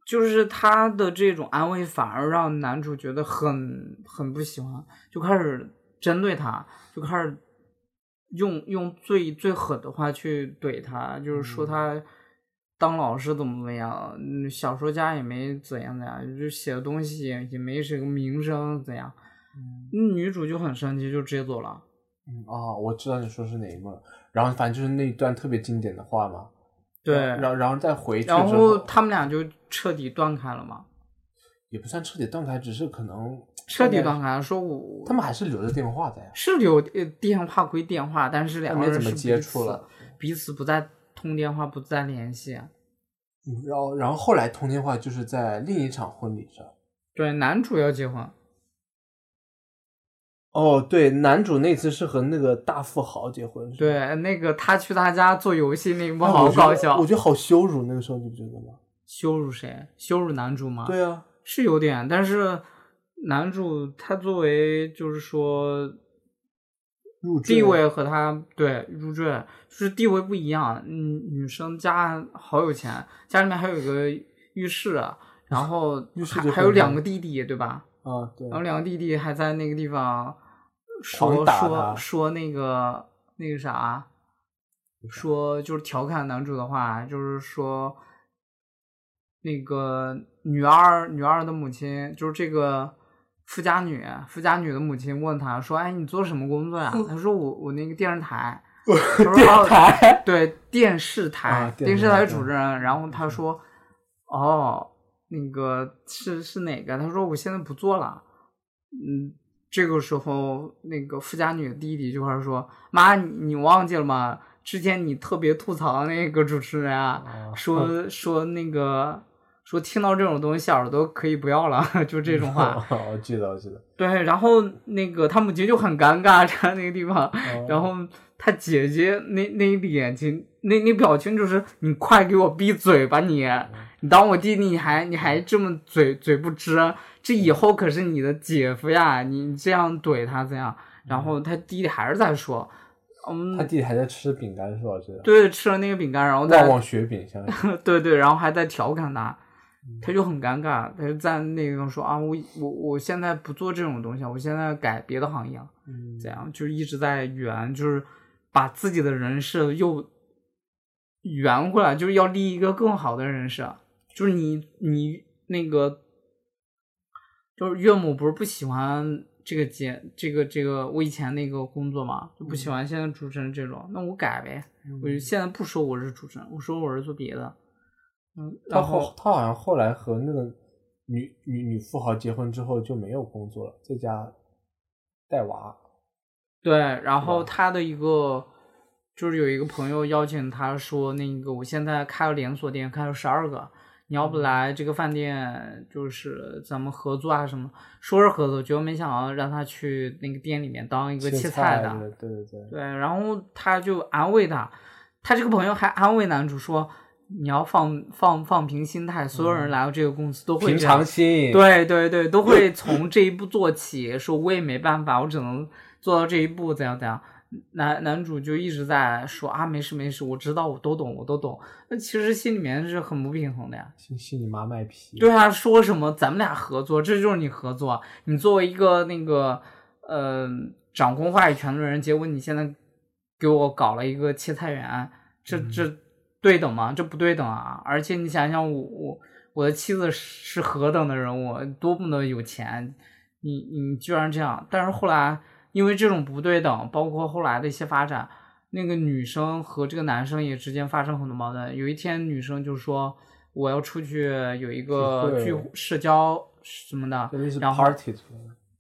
就是他的这种安慰，反而让男主觉得很很不喜欢，就开始针对他，就开始用用最最狠的话去怼他，就是说他当老师怎么怎么样，嗯小说家也没怎样怎样，就写的东西也也没什么名声怎样。女主就很生气，就直接走了。嗯哦，我知道你说是哪一幕了。然后反正就是那一段特别经典的话嘛。对，然后然后再回去然后他们俩就彻底断开了嘛，也不算彻底断开，只是可能彻底断开了。说我他们还是留着电话的呀。是有呃电话归电话，但是两个没怎么人是接触了，彼此不再通电话，不再联系。嗯然后然后后来通电话就是在另一场婚礼上。对，男主要结婚，哦，对，男主那次是和那个大富豪结婚，对，那个他去他家做游戏那一幕哎好搞笑，我觉得好羞辱，那个时候你不觉得吗？羞辱谁？羞辱男主吗？对啊，是有点，但是男主他作为就是说入地位和他对入赘就是地位不一样。嗯，女生家好有钱，家里面还有一个浴室，然后浴室还还有两个弟弟，对吧？啊，对然后两个弟弟还在那个地方狂说说说那个那个啥，说就是调侃男主的话，就是说那个女二女二的母亲，就是这个富家女，富家女的母亲问他说：“哎，你做什么工作呀？”他说：“我我那个电视台。”：“电视台对电视台、啊电电视台主持人。”然后他说：“哦，那个是是哪个？”他说：“我现在不做了。”嗯，这个时候那个富家女的弟弟就开始说：“妈，你你忘记了吗？之前你特别吐槽那个主持人啊，啊说 说那个说听到这种东西耳朵可以不要了，就这种话。我记得，我记得。对，然后那个他母亲就很尴尬站在那个地方，哦然后他姐姐那那一眼睛，那那表情就是你快给我闭嘴吧你！你当我弟弟你还你还这么嘴嘴不知，这以后可是你的姐夫呀，你这样怼他怎样？然后他弟弟还是在说，嗯他，弟弟还在吃饼干是吧？对，吃了那个饼干，然后在旺旺雪饼，相当 对对，然后还在调侃他，嗯。他就很尴尬，他就在那个说啊，我我我现在不做这种东西，我现在改别的行业了，嗯。这样？就是一直在圆，就是把自己的人设又圆回来，就是要立一个更好的人设，就是你你那个就是岳母不是不喜欢这个节这个这个我以前那个工作嘛，就不喜欢现在主持人这种，那我改呗，我就现在不说我是主持人，我说我是做别的。嗯，他后他好像后来和那个女女女富豪结婚之后就没有工作了，在家带娃。对，然后他的一个就是有一个朋友邀请他说，那个我现在开了连锁店，开了十二个，你要不来这个饭店，就是咱们合作啊什么？说是合作，结果没想到让他去那个店里面当一个切菜的。的，对对对。对，然后他就安慰他，他这个朋友还安慰男主说，你要放放放平心态，所有人来到这个公司都会平常心，，对对对，都会从这一步做起，说我也没办法，我只能做到这一步，怎样怎样。男男主就一直在说啊，没事没事，我知道，我都懂，我都懂。那其实心里面是很不平衡的呀。信信你妈卖批。对啊，说什么咱们俩合作，这就是你合作。你作为一个那个呃掌控话语权的人，结果你现在给我搞了一个切菜员，这这对等吗？这不对等啊！而且你想想我，我我的妻子是何等的人物，多么的有钱，你你居然这样！但是后来因为这种不对等，包括后来的一些发展，那个女生和这个男生也之间发生很多矛盾。有一天，女生就说我要出去有一个聚社交什么的然后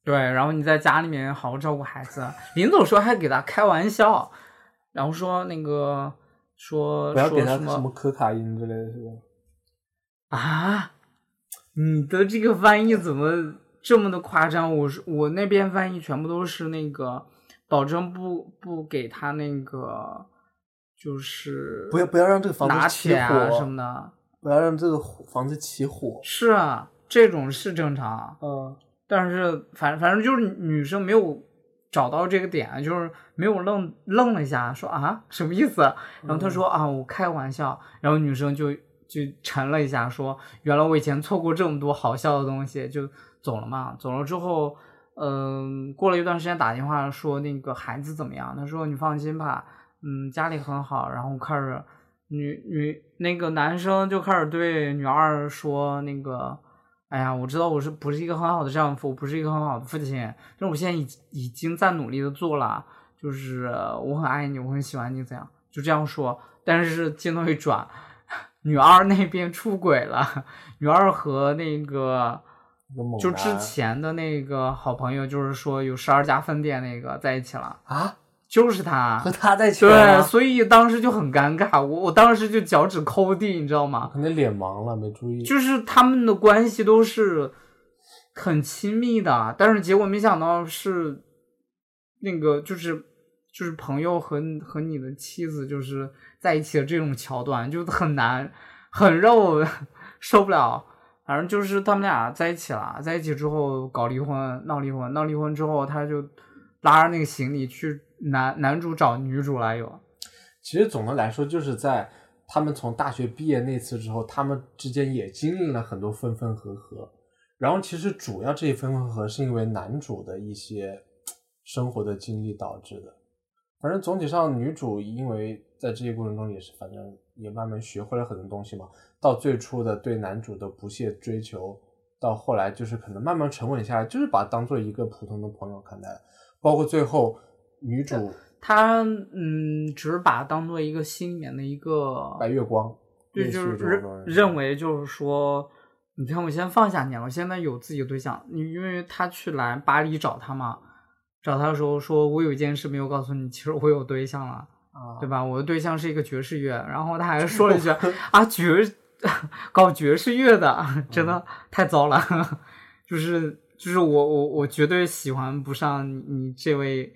对，然后你在家里面好好照顾孩子。临走时候还给他开玩笑，然后说那个说不要给他什么可卡因之类的，是吧？啊？你的这个翻译怎么这么的夸张？我是我那边翻译全部都是那个，保证不不给他那个，就是不要不要让这个房拿子起火啊火什么的。不要让这个房子起火。是啊，这种是正常。嗯，但是反反正就是女生没有找到这个点，就是没有愣愣了一下，说啊什么意思？然后他说啊我开玩笑，然后女生就就沉了一下，说原来我以前错过这么多好笑的东西，就走了嘛。走了之后，嗯、过了一段时间打电话说那个孩子怎么样？他说你放心吧，嗯家里很好。然后开始女女那个男生就开始对女二说那个。哎呀，我知道我是不是一个很好的丈夫，不是一个很好的父亲，但我现在已已经在努力的做了，就是我很爱你，我很喜欢你，怎样？就这样说。但是镜头一转，女二那边出轨了，女二和那个就之前的那个好朋友，就是说有十二家分店那个在一起了，啊，就是他 和。他在一起对，所以当时就很尴尬，我我当时就脚趾抠地，你知道吗？可能脸盲了，没注意。就是他们的关系都是很亲密的，但是结果没想到是那个就是就是朋友和和你的妻子就是在一起的这种桥段，就很难，很让我 受不了。反正就是他们俩在一起了，在一起之后搞离婚，闹离婚，闹离婚之后，他就拉着那个行李去男男主找女主来有。其实总的来说，就是在他们从大学毕业那次之后，他们之间也经历了很多分分合合。然后其实主要这一分分合合是因为男主的一些生活的经历导致的。反正总体上，女主因为在这些过程中也是，反正也慢慢学会了很多东西嘛。到最初的对男主的不懈追求，到后来就是可能慢慢沉稳下来，就是把他当做一个普通的朋友看待。包括最后女主她嗯，只是把他当做一个心里面的一个白月光，对，就是认认为就是说，你看我先放下你了，我现在有自己的对象。你因为他去来巴黎找他嘛，找他的时候说，我有一件事没有告诉你，其实我有对象了，啊，对吧？我的对象是一个爵士乐，然后他还说了一句啊，爵 搞爵士乐的，真的太糟了，就是就是我我我绝对喜欢不上你你这位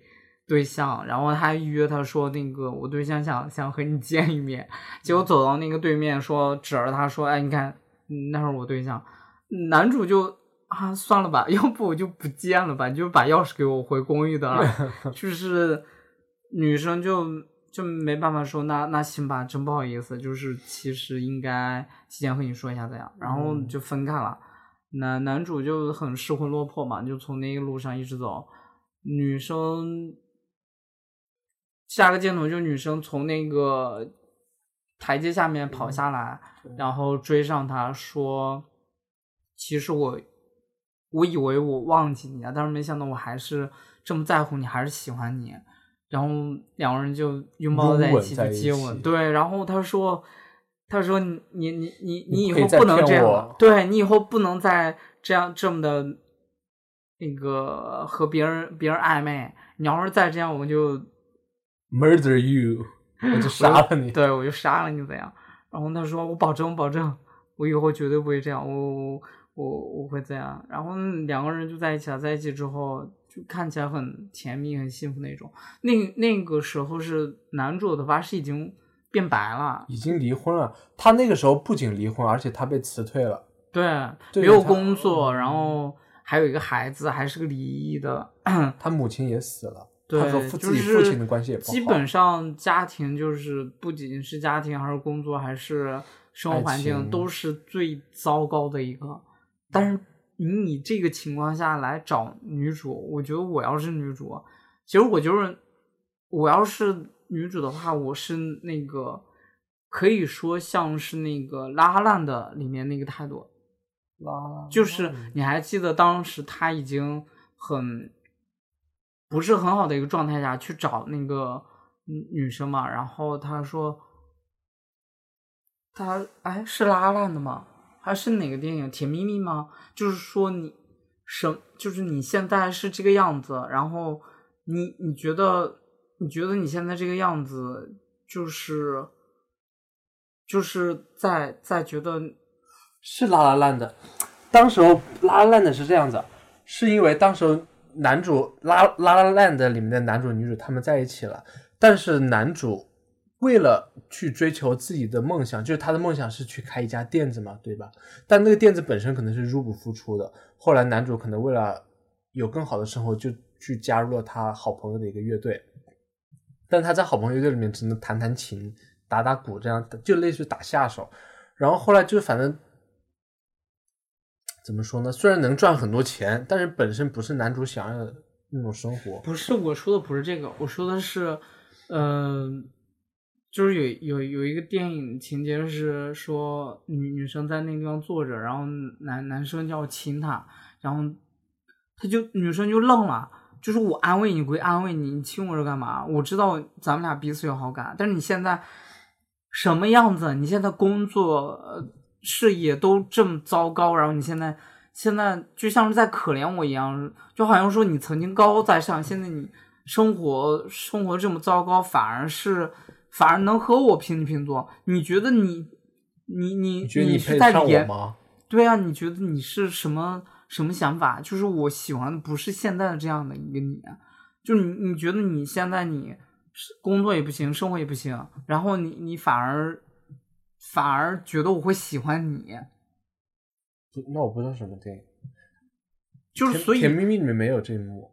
对象，然后他还约他说那个我对象想想和你见一面，结果走到那个对面说指着他说，哎，你看，嗯那是我对象，男主就。啊，算了吧，要不我就不见了吧，你就把钥匙给我回公寓的了。就是女生就就没办法说，那那行吧，真不好意思，就是其实应该提前和你说一下这样，然后就分开了。男男主就很失魂落魄嘛，就从那个路上一直走，女生下个镜头就女生从那个台阶下面跑下来，然后追上他说，其实我我以为我忘记你了，但是没想到我还是这么在乎你，还是喜欢你。然后两个人就拥抱在一起就接吻，对。然后他说：“他说你你你你你以后不能这样了，对你以后不能再这样这么的，那个和别人别人暧昧。你要是再这样，我就 murder you，我就杀了你。对，我就杀了你，怎样？然后他说：我保证，保证，我以后绝对不会这样。我我我会这样。然后两个人就在一起了，在一起之后。”就看起来很甜蜜、很幸福那种。那那个时候是男主的发是已经变白了，已经离婚了。他那个时候不仅离婚，而且他被辞退了。对，没有工作，然后还有一个孩子，还是个离异的。他母亲也死了，对，他和自己父亲的关系也不好。基本上家庭就是不仅是家庭，还是工作，还是生活环境，都是最糟糕的一个。但是。以你这个情况下来找女主，我觉得我要是女主，其实我就是我要是女主的话，我是那个可以说像是那个拉烂的里面那个态度，拉就是你还记得当时他已经很不是很好的一个状态下去找那个女生嘛，然后他说他哎是拉烂的吗？还是哪个电影《甜蜜蜜》吗？就是说你什，就是你现在是这个样子，然后你你觉得你觉得你现在这个样子，就是就是在在觉得是拉拉烂的。当时候拉拉烂的是这样子，是因为当时候男主拉拉拉烂的里面的男主女主他们在一起了，但是男主。为了去追求自己的梦想，就是他的梦想是去开一家店子嘛，对吧？但那个店子本身可能是入不敷出的。后来男主可能为了有更好的生活，就去加入了他好朋友的一个乐队。但他在好朋友乐队里面只能弹弹琴、打打鼓，这样就类似于打下手。然后后来就反正怎么说呢？虽然能赚很多钱，但是本身不是男主想要的那种生活。不是我说的，不是这个，我说的是，嗯。就是有有有一个电影情节是说女女生在那个地方坐着，然后男男生就要亲她，然后他就女生就愣了，就是我安慰你归安慰你，你亲我是干嘛？我知道咱们俩彼此有好感，但是你现在什么样子？你现在工作事业都这么糟糕，然后你现在现在就像是在可怜我一样，就好像说你曾经高高在上，现在你生活生活这么糟糕，反而是。反而能和我平起平坐？你觉得你你你你是在演吗？对啊，你觉得你是什么什么想法？就是我喜欢的不是现在的这样的一个你，就你你觉得你现在你工作也不行，生活也不行，然后你你反而反而觉得我会喜欢你？那我不知道什么电影，就是所以《甜蜜蜜》里面没有这一幕，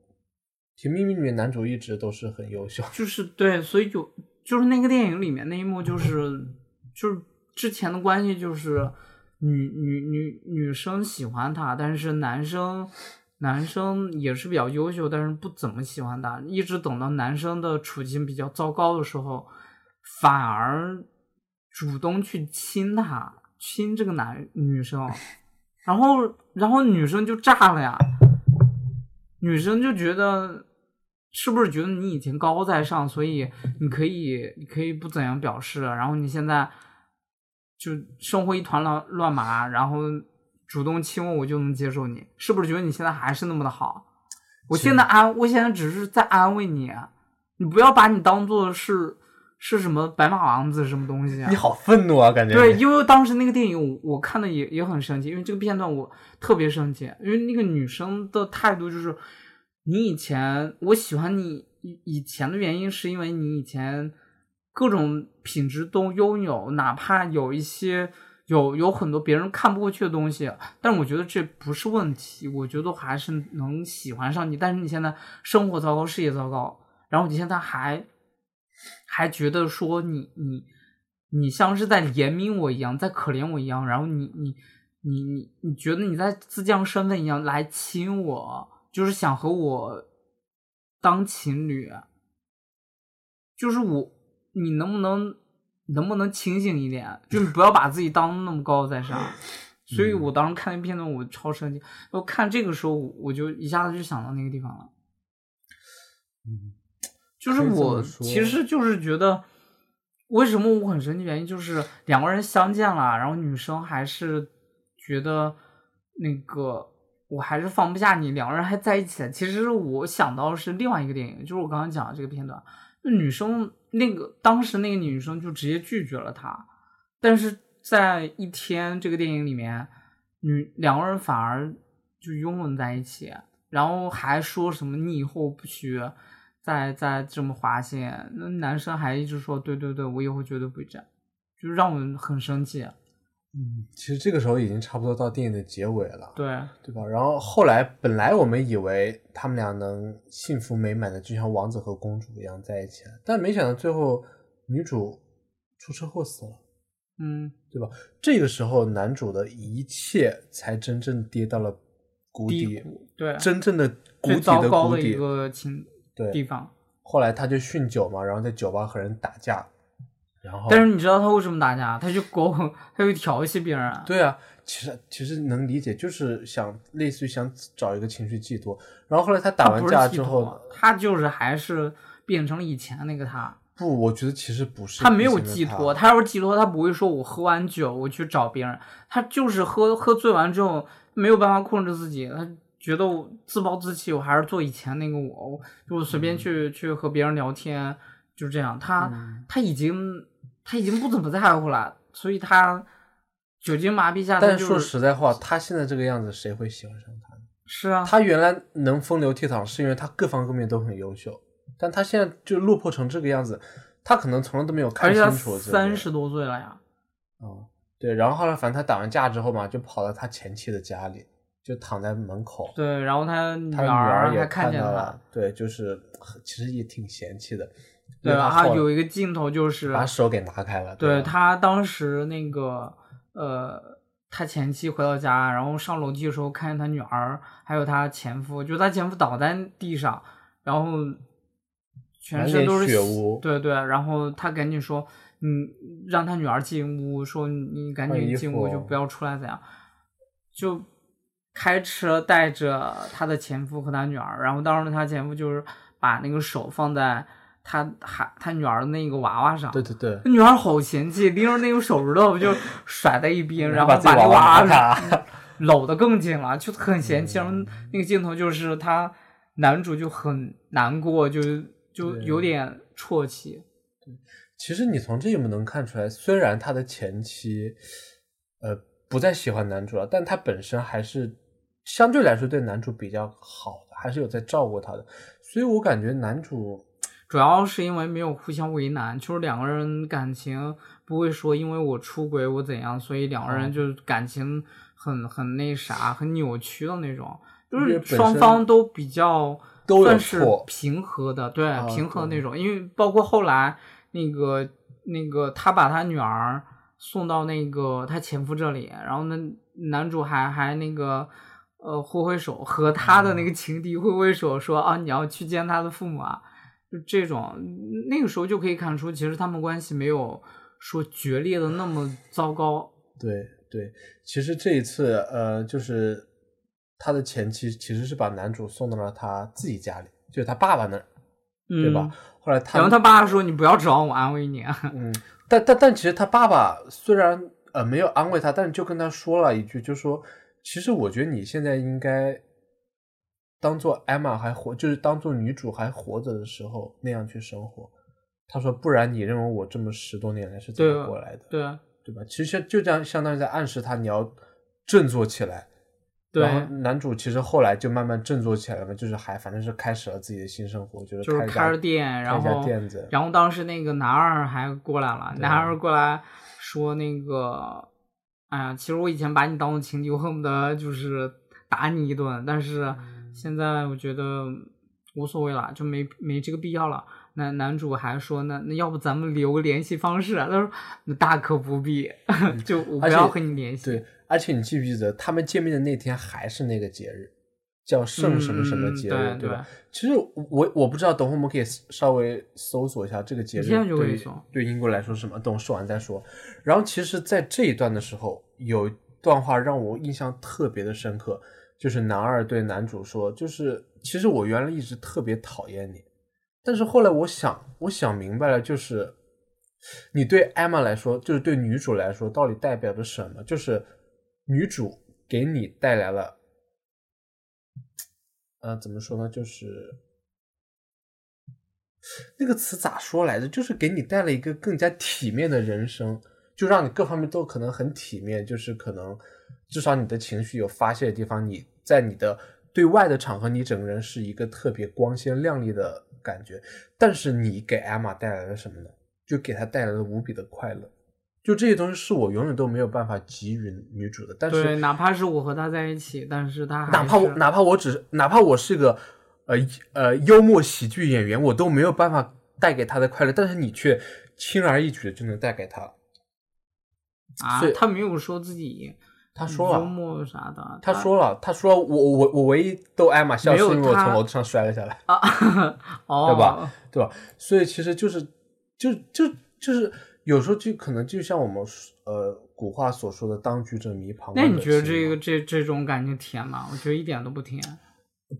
《甜蜜蜜》里面男主一直都是很优秀，就是对，所以就。就是那个电影里面那一幕，就是就是之前的关系，就是女女女女生喜欢他，但是男生男生也是比较优秀，但是不怎么喜欢他。一直等到男生的处境比较糟糕的时候，反而主动去亲他，亲这个男女生，然后然后女生就炸了呀，女生就觉得。是不是觉得你以前高高在上，所以你可以，你可以不怎样表示，然后你现在就生活一团乱乱麻，然后主动亲我，我就能接受你？是不是觉得你现在还是那么的好？我现在安，我现在只是在安慰你，你不要把你当做是是什么白马王子什么东西？啊你好愤怒啊，感觉对，因为当时那个电影我看的也也很生气，因为这个片段我特别生气，因为那个女生的态度就是。你以前我喜欢你以以前的原因是因为你以前各种品质都拥有，哪怕有一些有有很多别人看不过去的东西，但我觉得这不是问题，我觉得还是能喜欢上你。但是你现在生活糟糕，事业糟糕，然后你现在还还觉得说你你你像是在怜悯我一样，在可怜我一样，然后你你你你你觉得你在自降身份一样来亲我，就是想和我当情侣，就是我，你能不能能不能清醒一点？就是不要把自己当那么高在上。所以我当时看那片段，我超生气。我看这个时候，我就一下子就想到那个地方了。嗯，就是我其实就是觉得，为什么我很生气？原因就是两个人相见了，然后女生还是觉得那个我还是放不下你，两个人还在一起。其实我想到的是另外一个电影，就是我刚刚讲的这个片段，那女生那个当时那个女生就直接拒绝了他，但是在一天这个电影里面，女两个人反而就拥吻在一起，然后还说什么你以后不许再再这么滑线，那男生还一直说对对对，我以后绝对不会这样，就让我很生气。嗯，其实这个时候已经差不多到电影的结尾了，对，对吧？然后后来本来我们以为他们俩能幸福美满的，就像王子和公主一样在一起了，但没想到最后女主出车祸死了，嗯，对吧？这个时候男主的一切才真正跌到了谷底，谷，对，真正的谷最底的一谷底。个情对，地方。后来他就酗酒嘛，然后在酒吧和人打架，然后但是你知道他为什么打架？他就勾，他就调戏别人。对啊，其实其实能理解，就是想类似于想找一个情绪寄托。然后后来他打完架之后托，，他就是还是变成了以前那个他。不，我觉得其实不是，他没有寄托，他他要是寄托，他不会说我喝完酒我去找别人，他就是喝喝醉完之后没有办法控制自己，他觉得我自暴自弃，我还是做以前那个我，我就随便去、去和别人聊天，就这样。他、嗯他已经他已经不怎么在乎了，所以他酒精麻痹下，但就是说实在话，他现在这个样子，谁会喜欢上他？是啊，他原来能风流倜傥，是因为他各方各面都很优秀，但他现在就落魄成这个样子，他可能从来都没有看清楚、这个。三十多岁了呀，嗯，对，然后后来反正他打完架之后嘛，就跑到他前妻的家里，就躺在门口。对，然后他女他女儿也看见了，，对，就是其实也挺嫌弃的。对吧？他有一个镜头就是把手给拿开了，吧对他当时那个呃，他前妻回到家，然后上楼梯的时候看见他女儿还有他前夫，就他前夫倒在地上，然后全身都是血污对对，然后他赶紧说，嗯，让他女儿进屋，说你赶紧进屋，就不要出来，怎样？就开车带着他的前夫和他女儿，然后当时他前夫就是把那个手放在他还他女儿的那个娃娃上，对对对，他女儿好嫌弃，拎着那个手指头就甩在一边，然后把娃娃 搂得更紧了，就很嫌弃。然后嗯那个镜头就是他男主就很难过，就就有点啜泣。其实你从这一幕能看出来，虽然他的前妻，呃，不再喜欢男主了，但他本身还是相对来说对男主比较好的，还是有在照顾他的。所以我感觉男主，主要是因为没有互相为难，就是两个人感情不会说因为我出轨我怎样，所以两个人哦就感情很很那啥，很扭曲的那种，就是双方都比较算是平和的，对，啊平和的那种。因为包括后来那个那个他把他女儿送到那个他前夫这里，然后呢，男主还还那个。呃，挥挥手和他的那个情敌挥挥手说啊，你要去见他的父母啊，就这种，那个时候就可以看出，其实他们关系没有说决裂的那么糟糕。对对，其实这一次，呃，就是他的前妻其实是把男主送到了他自己家里，就是他爸爸那儿，对吧？后来他然后他爸说：“你不要指望我安慰你。啊嗯，但但但其实他爸爸虽然呃没有安慰他，但是就跟他说了一句，就说其实我觉得你现在应该当做艾玛还活，就是当做女主还活着的时候那样去生活。他说，不然你认为我这么十多年来是怎么过来的，对啊对吧？其实就这样，相当于在暗示他你要振作起来。对然后男主其实后来就慢慢振作起来了嘛，就是还反正是开始了自己的新生活，就是就是开着店，然后店子，然后当时那个男二还过来了，男二过来说那个，哎呀，其实我以前把你当做情敌，我恨不得就是打你一顿，但是嗯现在我觉得无所谓了，就没没这个必要了。那男主还说那那要不咱们留个联系方式啊？他说那大可不必，就我不要和你联系。对，而且你记不记得他们见面的那天还是那个节日，叫圣什么什么节日，嗯对吧？其实我我不知道，等会我们可以稍微搜索一下这个节日对对英国来说是什么，等我说完再说。然后其实，在这一段的时候，有一段话让我印象特别的深刻，就是男二对男主说，就是其实我原来一直特别讨厌你，但是后来我想，我想明白了，就是你对艾玛来说，就是对女主来说，到底代表着什么？就是女主给你带来了，呃，怎么说呢？就是那个词咋说来着？就是给你带来一个更加体面的人生，就让你各方面都可能很体面，就是可能至少你的情绪有发泄的地方，你在你的对外的场合，你整个人是一个特别光鲜亮丽的感觉。但是你给艾玛带来了什么呢？就给她带来了无比的快乐。就这些东西是我永远都没有办法给予女主的，但是对，哪怕是我和她在一起，但是她哪怕我哪怕我只是哪怕我是个呃呃幽默喜剧演员，我都没有办法带给她的快乐，但是你却轻而易举的就能带给他。所以，啊他没有说自己他说了，幽默啥的，他说了，他说我我我唯一逗艾玛笑是因为我从楼上摔了下来，啊，哦，对吧？对吧？所以其实就是就就就是有时候就可能就像我们呃古话所说的“当局者迷，旁观者那你觉得清”嘛这个这这种感情甜吗？我觉得一点都不甜。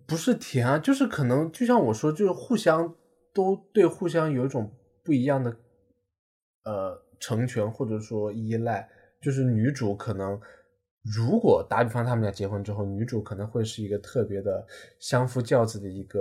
不是甜啊，就是可能就像我说，就是互相都对互相有一种不一样的呃成全或者说依赖。就是女主可能如果打比方他们俩结婚之后，女主可能会是一个特别的相夫教子的一个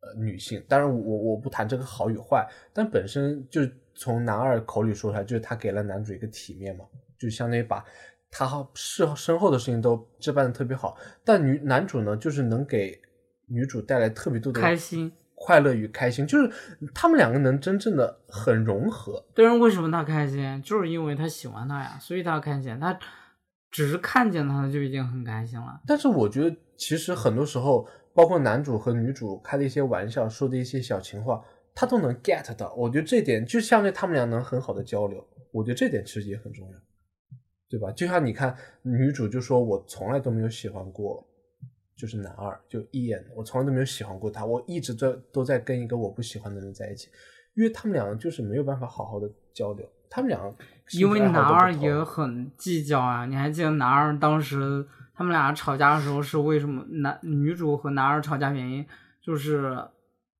呃女性。当然我，我我不谈这个好与坏，但本身就从男二口里说出来，就是他给了男主一个体面嘛，就相当于把他事身后的事情都置办的特别好。但女男主呢，就是能给女主带来特别多的开心。快乐与开心，就是他们两个能真正的很融合。但是为什么他开心？就是因为他喜欢他呀，所以他开心。他只是看见他就已经很开心了。但是我觉得，其实很多时候，包括男主和女主开的一些玩笑，说的一些小情话，他都能 get 到。我觉得这点就相对他们俩能很好的交流。我觉得这点其实也很重要，对吧？就像你看，女主就说我从来都没有喜欢过，就是男二，就一眼，我从来都没有喜欢过他，我一直在都在跟一个我不喜欢的人在一起，因为他们两个就是没有办法好好的交流，他们俩因为男二也很计较啊，你还记得男二当时他们俩吵架的时候是为什么？男女主和男二吵架原因就是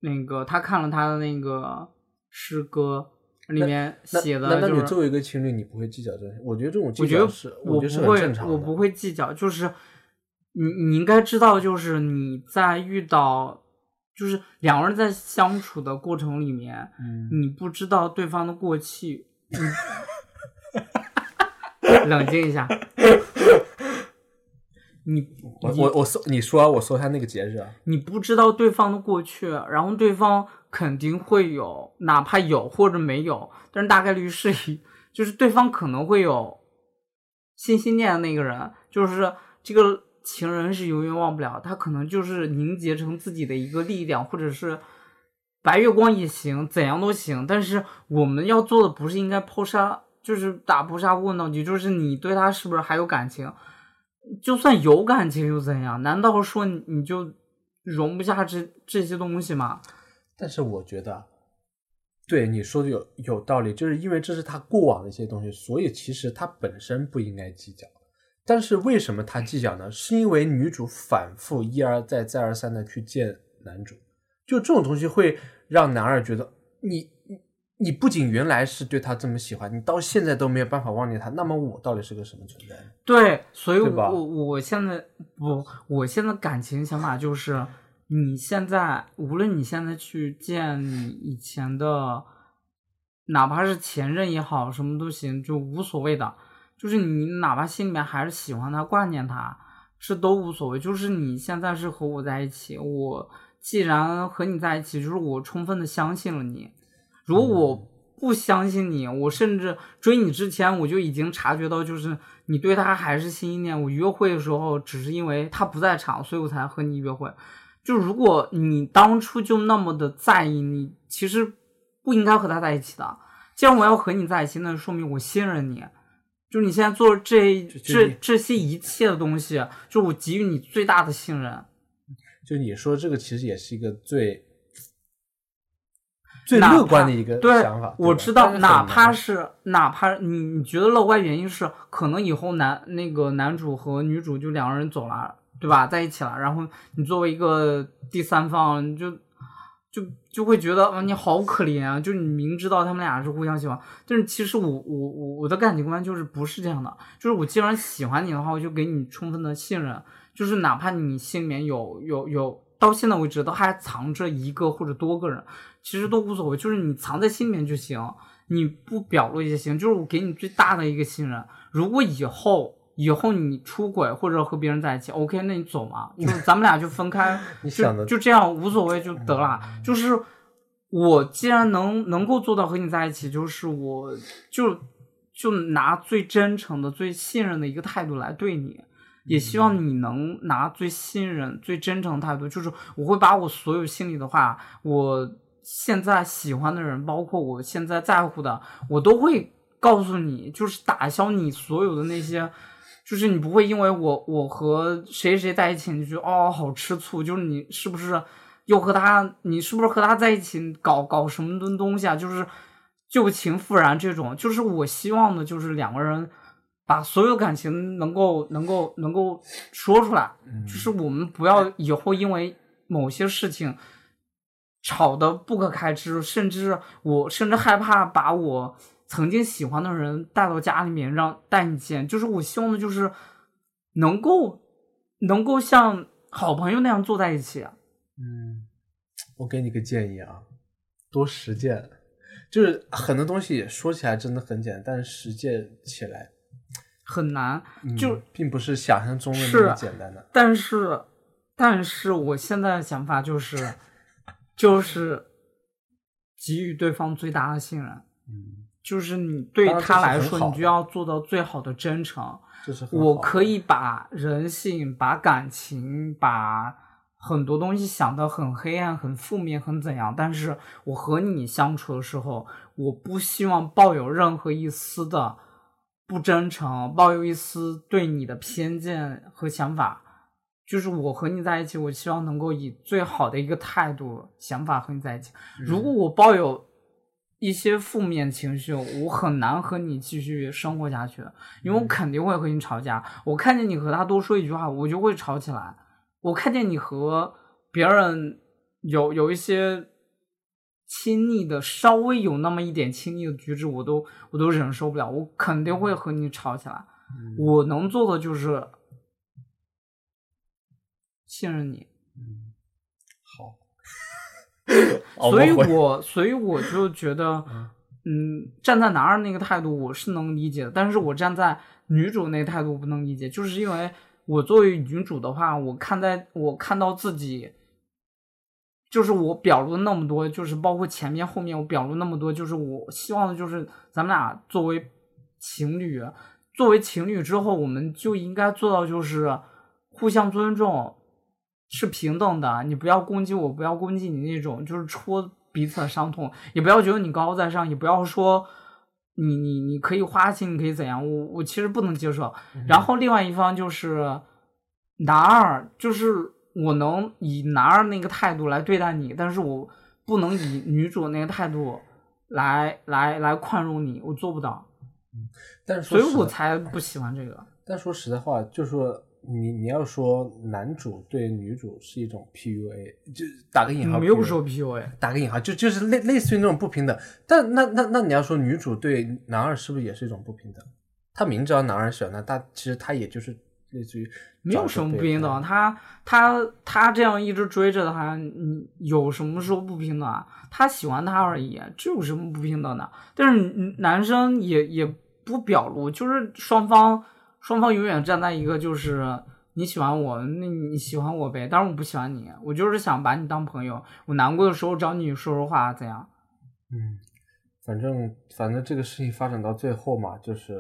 那个他看了他的那个诗歌里面写的、就是，那那你作为一个情侣，你不会计较这些？我觉得这种计我觉得较是，觉得是我不会很正常，的。我不会计较，就是你你应该知道，就是你在遇到，就是两个人在相处的过程里面，嗯，你不知道对方的过去，你 冷静一下，你我我我搜，你说啊我搜一下那个节日啊。你不知道对方的过去，然后对方肯定会有，哪怕有或者没有，但是大概率是以，就是对方可能会有心心念的那个人，就是这个情人是永远忘不了，他可能就是凝结成自己的一个力量，或者是白月光也行，怎样都行。但是我们要做的不是应该抛杀，就是打不杀问到底，就是你对他是不是还有感情？就算有感情又怎样？难道说你你就容不下这这些东西吗？但是我觉得，对你说的有有道理，就是因为这是他过往的一些东西，所以其实他本身不应该计较。但是为什么他计较呢？是因为女主反复一而再再而三的去见男主，就这种东西会让男二觉得你你你不仅原来是对他这么喜欢，你到现在都没有办法忘记他，那么我到底是个什么存在？对，所以我我我现在不，我现在感情想法就是，你现在无论你现在去见你以前的，哪怕是前任也好，什么都行，就无所谓的。就是你哪怕心里面还是喜欢他、挂念他，这都无所谓。就是你现在是和我在一起，我既然和你在一起，就是我充分的相信了你。如果我不相信你，我甚至追你之前我就已经察觉到，就是你对他还是心心念。我约会的时候只是因为他不在场，所以我才和你约会。就如果你当初就那么的在意，你其实不应该和他在一起的。既然我要和你在一起，那说明我信任你。就你现在做这这这些一切的东西，就我给予你最大的信任。就你说这个，其实也是一个最最乐观的一个想法。我知道，哪怕是哪怕你你觉得乐观，原因是可能以后男那个男主和女主就两个人走了，对吧？在一起了，然后你作为一个第三方，你就。就就会觉得啊，你好可怜啊！就你明知道他们俩是互相喜欢，但是其实我我我我的感情观就是不是这样的。就是我既然喜欢你的话，我就给你充分的信任。就是哪怕你心里面有有有，到现在为止都还藏着一个或者多个人，其实都无所谓。就是你藏在心里面就行，你不表露也行。就是我给你最大的一个信任。如果以后。以后你出轨或者和别人在一起，OK，那你走嘛，就是咱们俩就分开，就就这样无所谓就得了。就是我既然能能够做到和你在一起，就是我就就拿最真诚的、最信任的一个态度来对你，也希望你能拿最信任、最真诚的态度，就是我会把我所有心里的话，我现在喜欢的人，包括我现在在乎的，我都会告诉你，就是打消你所有的那些。就是你不会因为我我和谁谁在一起，你就哦好吃醋，就是你是不是又和他，你是不是和他在一起搞搞什么东东西啊？就是旧情复燃这种，就是我希望的，就是两个人把所有感情能够能够能够说出来，就是我们不要以后因为某些事情吵得不可开支，甚至我甚至害怕把我。曾经喜欢的人带到家里面，让带你见，就是我希望的，就是能够能够像好朋友那样坐在一起。嗯，我给你个建议啊，多实践。就是很多东西说起来真的很简单，但是实践起来很难，就并不是想象中的那么简单的。但是，但是我现在的想法就是，就是给予对方最大的信任。嗯。就是你对他来说，你就要做到最好的真诚。我可以把人性、把感情、把很多东西想得很黑暗、很负面、很怎样，但是我和你相处的时候，我不希望抱有任何一丝的不真诚，抱有一丝对你的偏见和想法。就是我和你在一起，我希望能够以最好的一个态度、想法和你在一起。如果我抱有。一些负面情绪，我很难和你继续生活下去，因为我肯定会和你吵架。我看见你和他多说一句话，我就会吵起来。我看见你和别人有有一些亲昵的，稍微有那么一点亲昵的举止，我都我都忍受不了，我肯定会和你吵起来。我能做的就是信任你。好 所以我所以我就觉得，嗯，站在男二那个态度我是能理解的，但是我站在女主那态度不能理解，就是因为我作为女主的话，我看在我看到自己，就是我表露那么多，就是包括前面后面我表露那么多，就是我希望的就是咱们俩作为情侣，作为情侣之后，我们就应该做到就是互相尊重。是平等的，你不要攻击我，不要攻击你那种，就是戳彼此的伤痛，也不要觉得你高高在上，也不要说你你你可以花心，你可以怎样，我我其实不能接受。然后另外一方就是男二，就是我能以男二那个态度来对待你，但是我不能以女主那个态度来来来宽容你，我做不到。嗯但是所以我才不喜欢这个。但说实在话，就说。你你要说男主对女主是一种 PUA，就打个引号，没有说 PUA，打个引号，就就是类类似于那种不平等。但那那那你要说女主对男二是不是也是一种不平等？他明知道男二喜欢他，他其实他也就是类似于没有什么不平等。他他他这样一直追着他，你有什么说不平等啊？他喜欢他而已，这有什么不平等的？但是男生也也不表露，就是双方。双方永远站在一个就是你喜欢我，那你喜欢我呗。但是我不喜欢你，我就是想把你当朋友。我难过的时候找你说说话，怎样？嗯，反正反正这个事情发展到最后嘛，就是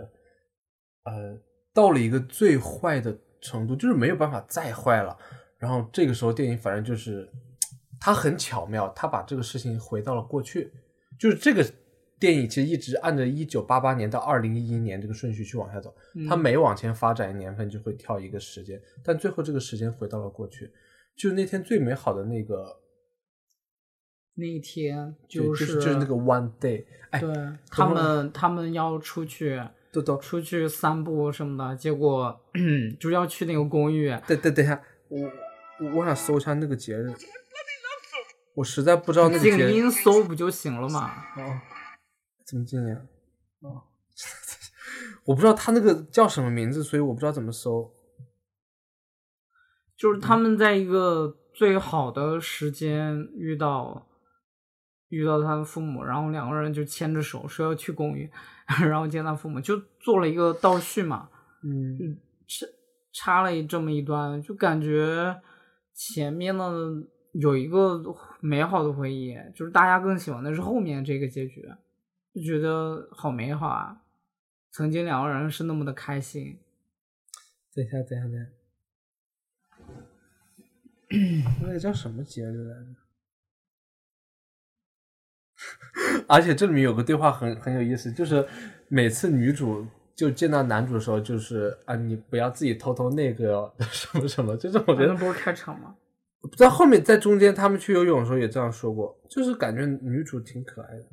呃到了一个最坏的程度，就是没有办法再坏了。然后这个时候电影反正就是，它很巧妙，它把这个事情回到了过去，就是这个电影其实一直按着一九八八年到二零一一年这个顺序去往下走，它嗯每往前发展一年份就会跳一个时间，但最后这个时间回到了过去，就那天最美好的那个，那一天就就是就是那个 one day，哎，对他们他们要出去豆豆，出去散步什么的，结果 就要去那个公寓，等等等一下，我我我想搜一下那个节日，我实在不知道那个节日静音搜不就行了嘛？哦，怎么今年？哦，我不知道他那个叫什么名字，所以我不知道怎么搜。就是他们在一个最好的时间遇到遇到他的父母，然后两个人就牵着手说要去公寓，然后见他父母，就做了一个倒叙嘛，嗯插插了一这么一段，就感觉前面呢有一个美好的回忆，就是大家更喜欢的是后面这个结局，就觉得好美好啊！曾经两个人是那么的开心，等一下，等一下，等一下，那个叫什么节日来着？而且这里面有个对话很很有意思，就是每次女主就见到男主的时候，就是啊，你不要自己偷偷那个哦 什么什么，就是我觉得那不是开场吗？在后面在中间他们去游泳的时候也这样说过，就是感觉女主挺可爱的。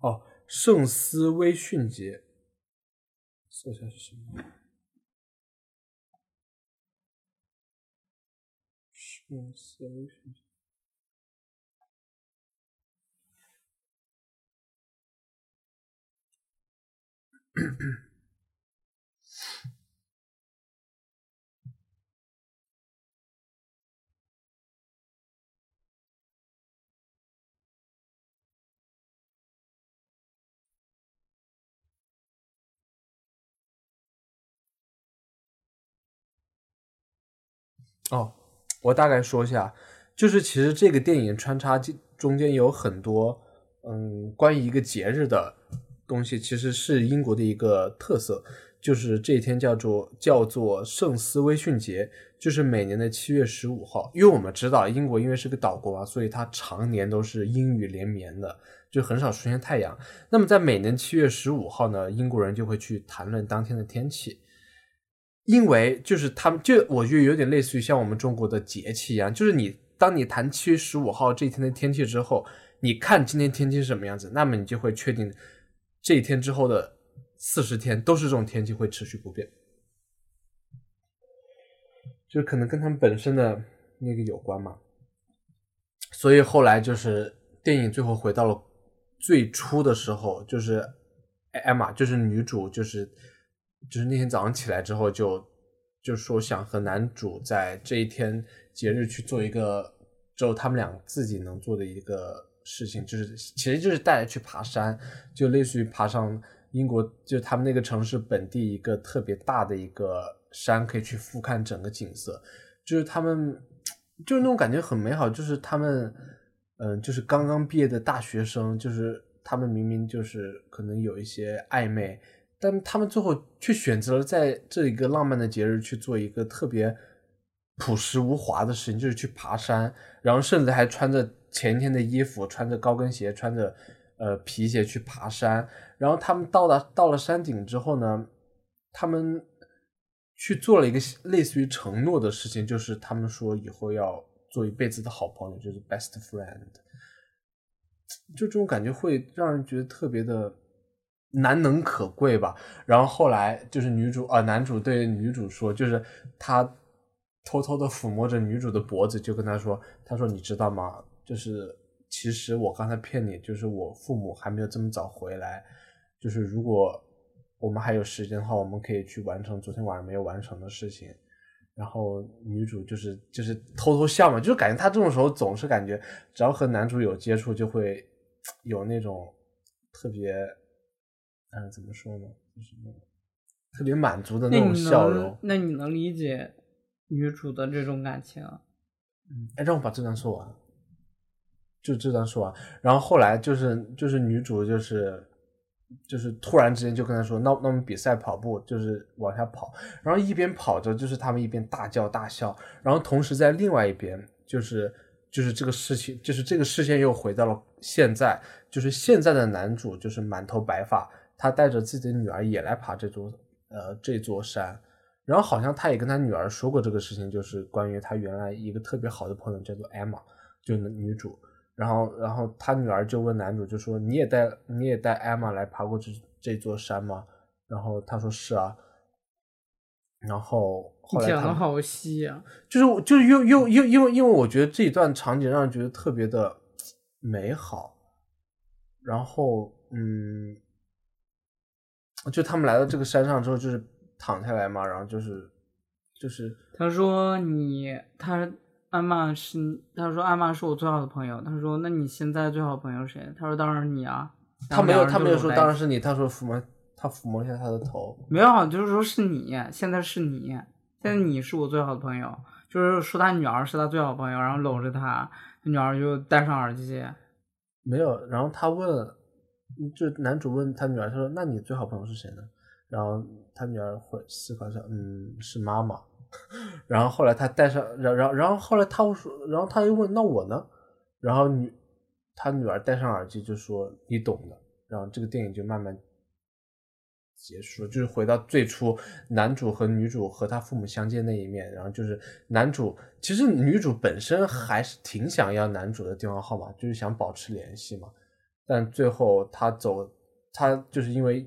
哦，圣斯威逊节，搜一下是什么？圣斯威逊节。哦，我大概说一下，就是其实这个电影穿插中间有很多，嗯，关于一个节日的东西，其实是英国的一个特色，就是这一天叫做叫做圣斯威逊节，就是每年的七月十五号。因为我们知道英国因为是个岛国嘛，所以它常年都是阴雨连绵的，就很少出现太阳。那么在每年七月十五号呢，英国人就会去谈论当天的天气。因为就是他们，就我觉得有点类似于像我们中国的节气一样，就是你当你谈七月十五号这一天的天气之后，你看今天天气是什么样子，那么你就会确定这一天之后的四十天都是这种天气会持续不变，就可能跟他们本身的那个有关嘛。所以后来就是电影最后回到了最初的时候，就是艾玛，就是女主，就是。就是那天早上起来之后就，就说想和男主在这一天节日去做一个只有他们俩自己能做的一个事情，就是其实就是带着去爬山，就类似于爬上英国就他们那个城市本地一个特别大的一个山，可以去俯瞰整个景色，就是他们就是那种感觉很美好，就是他们嗯，就是刚刚毕业的大学生，就是他们明明就是可能有一些暧昧。但他们最后却选择了在这一个浪漫的节日去做一个特别朴实无华的事情，就是去爬山，然后甚至还穿着前一天的衣服，穿着高跟鞋，穿着呃皮鞋去爬山。然后他们到达到了山顶之后呢，他们去做了一个类似于承诺的事情，就是他们说以后要做一辈子的好朋友，就是 best friend。就这种感觉会让人觉得特别的。难能可贵吧。然后后来就是女主啊、呃，男主对女主说，就是他偷偷的抚摸着女主的脖子，就跟她说：“她说你知道吗？就是其实我刚才骗你，就是我父母还没有这么早回来。就是如果我们还有时间的话，我们可以去完成昨天晚上没有完成的事情。”然后女主就是就是偷偷笑嘛，就是感觉她这种时候总是感觉只要和男主有接触，就会有那种特别。嗯，怎么说呢？就是那种特别满足的那种笑容。那你能理解女主的这种感情？嗯，哎，让我把这段说完。就这段说完，然后后来就是就是女主就是就是突然之间就跟他说，那那我们比赛跑步，就是往下跑，然后一边跑着，就是他们一边大叫大笑，然后同时在另外一边，就是就是这个事情，就是这个视线又回到了现在，就是现在的男主就是满头白发，他带着自己的女儿也来爬这座呃这座山，然后好像他也跟他女儿说过这个事情，就是关于他原来一个特别好的朋友叫做 Emma，就是女主。然后，然后他女儿就问男主，就说：“你也带你也带艾玛来爬过这这座山吗？”然后他说：“是啊。”然后后来讲的好细啊，就是就是又又又因为因为我觉得这一段场景让人觉得特别的美好。然后嗯，就他们来到这个山上之后，就是躺下来嘛，然后就是就是他说你他。阿玛是，他说阿玛是我最好的朋友。他说，那你现在最好的朋友谁？他说，当然是你啊。他没有，他没有说当然是你。他说抚摸，他抚摸一下他的头。没有，就是说是你，现在是你，现在你是我最好的朋友。就是说他女儿是他最好的朋友，然后搂着他，他女儿就戴上耳机。没有，然后他问，就男主问他女儿，他说，那你最好朋友是谁呢？然后他女儿会思考一下，嗯，是妈妈。然后后来他带上，然然然后后来他说，然后他又问那我呢？然后女他女儿戴上耳机就说你懂的。然后这个电影就慢慢结束，就是回到最初男主和女主和他父母相见那一面。然后就是男主其实女主本身还是挺想要男主的电话号码，就是想保持联系嘛。但最后他走，他就是因为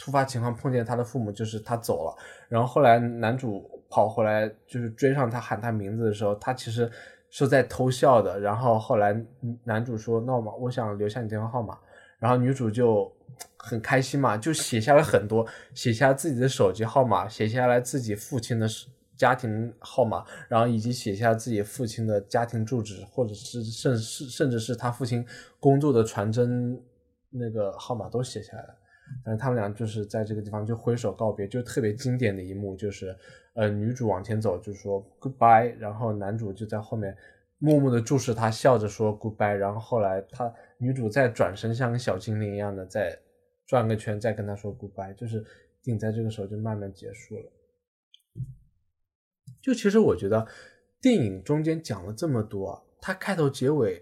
突发情况碰见他的父母，就是他走了。然后后来男主。跑回来就是追上他喊他名字的时候，他其实是在偷笑的。然后后来男主说：“那么我想留下你电话号码。”然后女主就很开心嘛，就写下了很多，写下自己的手机号码，写下来自己父亲的家庭号码，然后以及写下自己父亲的家庭住址，或者是甚是甚至是他父亲工作的传真那个号码都写下来了。但是他们俩就是在这个地方就挥手告别，就特别经典的一幕就是。呃，女主往前走，就说 goodbye，然后男主就在后面默默的注视她，笑着说 goodbye，然后后来他女主再转身，像个小精灵一样的再转个圈，再跟他说 goodbye，就是电影在这个时候就慢慢结束了。就其实我觉得电影中间讲了这么多，它开头结尾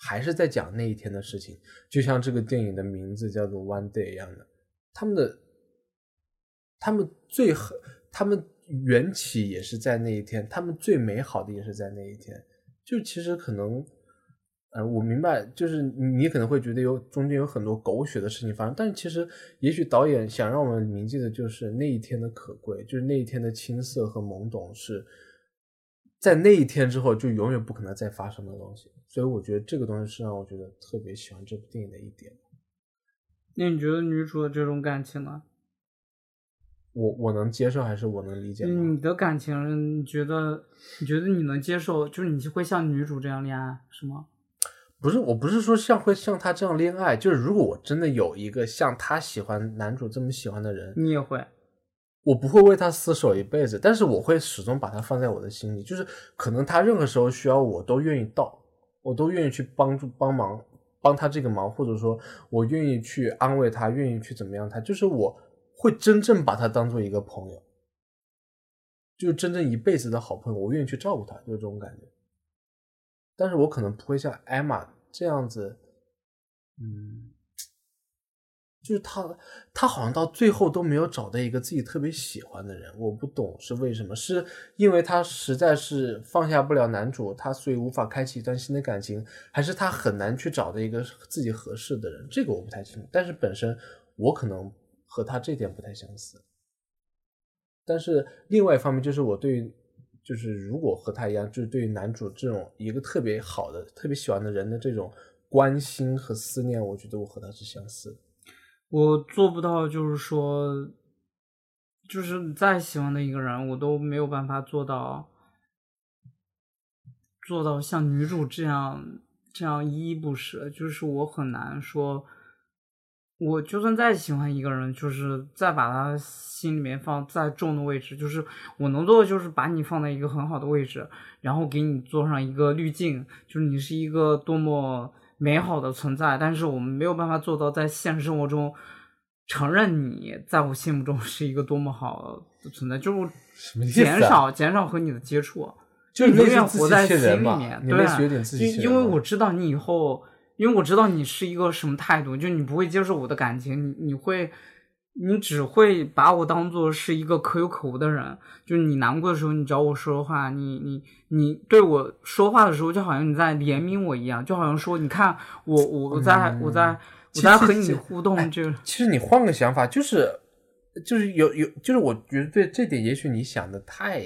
还是在讲那一天的事情，就像这个电影的名字叫做 One Day 一样的，他们的。他们最很，他们缘起也是在那一天，他们最美好的也是在那一天。就其实可能，呃，我明白，就是你可能会觉得有中间有很多狗血的事情发生，但是其实也许导演想让我们铭记的就是那一天的可贵，就是那一天的青涩和懵懂，是在那一天之后就永远不可能再发生的东西。所以我觉得这个东西是让我觉得特别喜欢这部电影的一点。那你觉得女主的这种感情呢？我我能接受还是我能理解？你的感情，你觉得你觉得你能接受？就是你会像女主这样恋爱是吗？不是，我不是说像会像她这样恋爱，就是如果我真的有一个像她喜欢男主这么喜欢的人，你也会？我不会为他厮守一辈子，但是我会始终把他放在我的心里。就是可能他任何时候需要我都愿意到，我都愿意去帮助帮忙帮他这个忙，或者说我愿意去安慰他，愿意去怎么样他，就是我。会真正把他当做一个朋友，就是真正一辈子的好朋友，我愿意去照顾他，就是这种感觉。但是我可能不会像艾玛这样子，嗯，就是他，他好像到最后都没有找到一个自己特别喜欢的人，我不懂是为什么，是因为他实在是放下不了男主，他所以无法开启一段新的感情，还是他很难去找到一个自己合适的人？这个我不太清楚。但是本身我可能。和他这点不太相似，但是另外一方面就是我对，就是如果和他一样，就是对于男主这种一个特别好的、特别喜欢的人的这种关心和思念，我觉得我和他是相似的。我做不到，就是说，就是再喜欢的一个人，我都没有办法做到，做到像女主这样这样依依不舍，就是我很难说。我就算再喜欢一个人，就是再把他心里面放再重的位置，就是我能做的就是把你放在一个很好的位置，然后给你做上一个滤镜，就是你是一个多么美好的存在，但是我们没有办法做到在现实生活中承认你在我心目中是一个多么好的存在，就是减少减少和你的接触，就永远活在心里面，对因因为我知道你以后，因为我知道你是一个什么态度，就你不会接受我的感情，你你会。你只会把我当做是一个可有可无的人，就是你难过的时候，你找我说话，你你你对我说话的时候，就好像你在怜悯我一样，就好像说，你看我我我在、我在我在和你互动，这个其实你换个想法，就是就是有有，就是我觉得这点，也许你想的太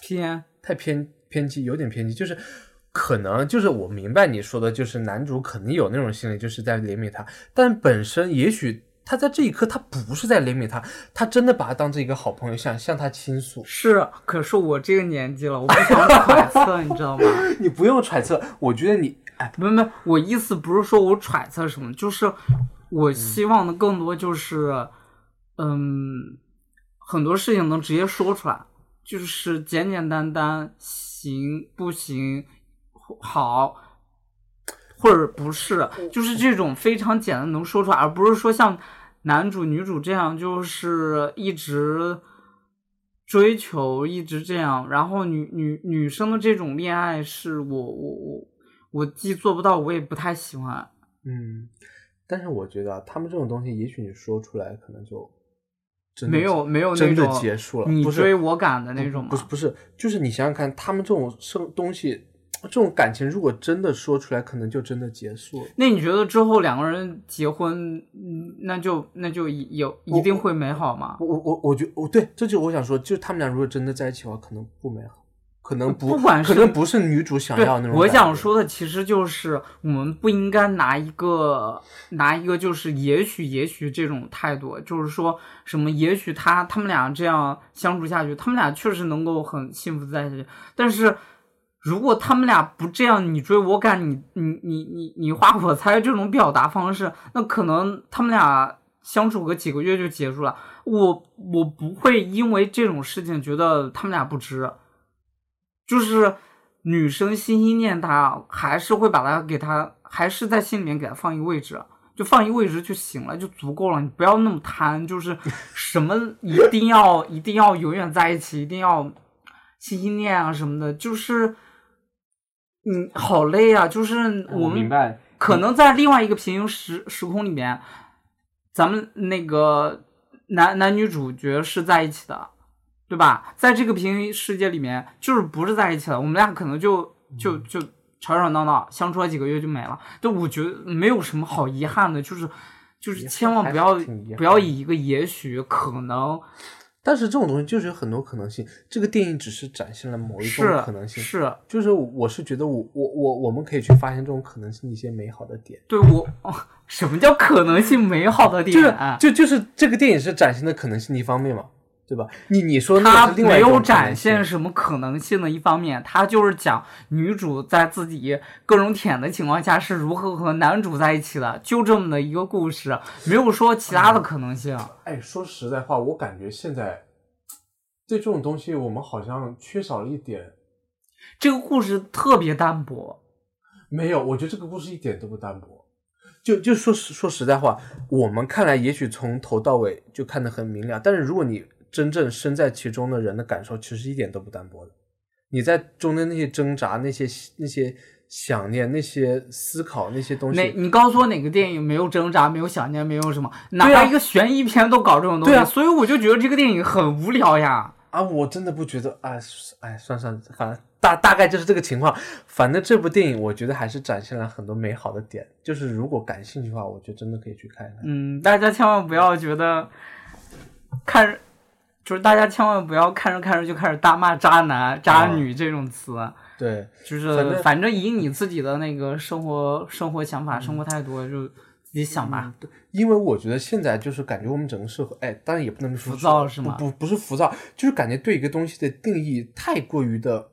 偏。太偏偏激，有点偏激，就是可能就是我明白你说的，就是男主肯定有那种心理，就是在怜悯他，但本身也许他在这一刻他不是在怜悯他，他真的把他当成一个好朋友，想向他倾诉。是，可是我这个年纪了，我不想揣测，你知道吗？你不用揣测，我觉得你哎，没没，我意思不是说我揣测什么，就是我希望的更多就是，嗯，很多事情能直接说出来，就是简简单单行不行，好，或者不是，就是这种非常简单能说出来，而不是说像男主女主这样，就是一直追求，一直这样，然后女女女生的这种恋爱是我我我我既做不到，我也不太喜欢。嗯，但是我觉得啊他们这种东西，也许你说出来，可能就真的没有没有那真的种结束了，你不是追我赶的那种吗不是不是，就是你想想看，他们这种生东西，这种感情，如果真的说出来，可能就真的结束了。那你觉得之后两个人结婚，嗯，那就那就一有一定会美好吗？我我我我觉我对，这就我想说，就是他们俩如果真的在一起的话，可能不美好，可能不不管是可能不是女主想要那，种。我想，说的其实就是我们不应该拿一个拿一个就是也许也许这种态度，就是说什么也许他他们俩这样相处下去，他们俩确实能够很幸福地在一起，但是。如果他们俩不这样，你追我赶，你你你你你花我猜这种表达方式，那可能他们俩相处个几个月就结束了。我我不会因为这种事情觉得他们俩不值，就是女生心心念他，还是会把他给他，还是在心里面给他放一个位置，就放一个位置就行了，就足够了。你不要那么贪，就是什么一定要一定要永远在一起，一定要心心念啊什么的，就是。嗯，好累啊！就是我们明白，可能在另外一个平行时时空里面，咱们那个男男女主角是在一起的，对吧？在这个平行世界里面，就是不是在一起的，我们俩可能就就就吵吵闹闹，相处了几个月就没了。就我觉得没有什么好遗憾的，就是就是千万不要不要以一个也许可能但是这种东西就是有很多可能性，这个电影只是展现了某一种可能性。是就是我是觉得我我我我们可以去发现这种可能性的一些美好的点。对我、哦、什么叫可能性美好的点？就是就就是这个电影是展现的可能性的一方面嘛，对吧？你你说那它个是另外一种可能没有展现什么可能性的一方面，他就是讲女主在自己各种舔的情况下是如何和男主在一起的，就这么的一个故事，没有说其他的可能性。哎，说实在话，我感觉现在对这种东西，我们好像缺少了一点。这个故事特别单薄，没有，我觉得这个故事一点都不单薄。就就说实说实在话，我们看来也许从头到尾就看得很明了，但是如果你真正身在其中的人的感受，其实一点都不单薄的。你在中间那些挣扎、那些那些想念、那些思考、那些东西，哪你告诉我哪个电影没有挣扎、没有想念、没有什么？哪一个悬疑片都搞这种东西，对啊所以我就觉得这个电影很无聊呀。啊，我真的不觉得，哎哎，算算，反正大大概就是这个情况。反正这部电影，我觉得还是展现了很多美好的点。就是如果感兴趣的话，我觉得真的可以去看一看。嗯，大家千万不要觉得看着，就是大家千万不要看着看着就开始大骂渣男、渣女这种词，对，就是反正以你自己的那个生活生活想法、生活态度，就自己想吧。因为我觉得现在就是感觉我们整个社会，哎，当然也不能说浮躁是吗不不不是浮躁，就是感觉对一个东西的定义太过于的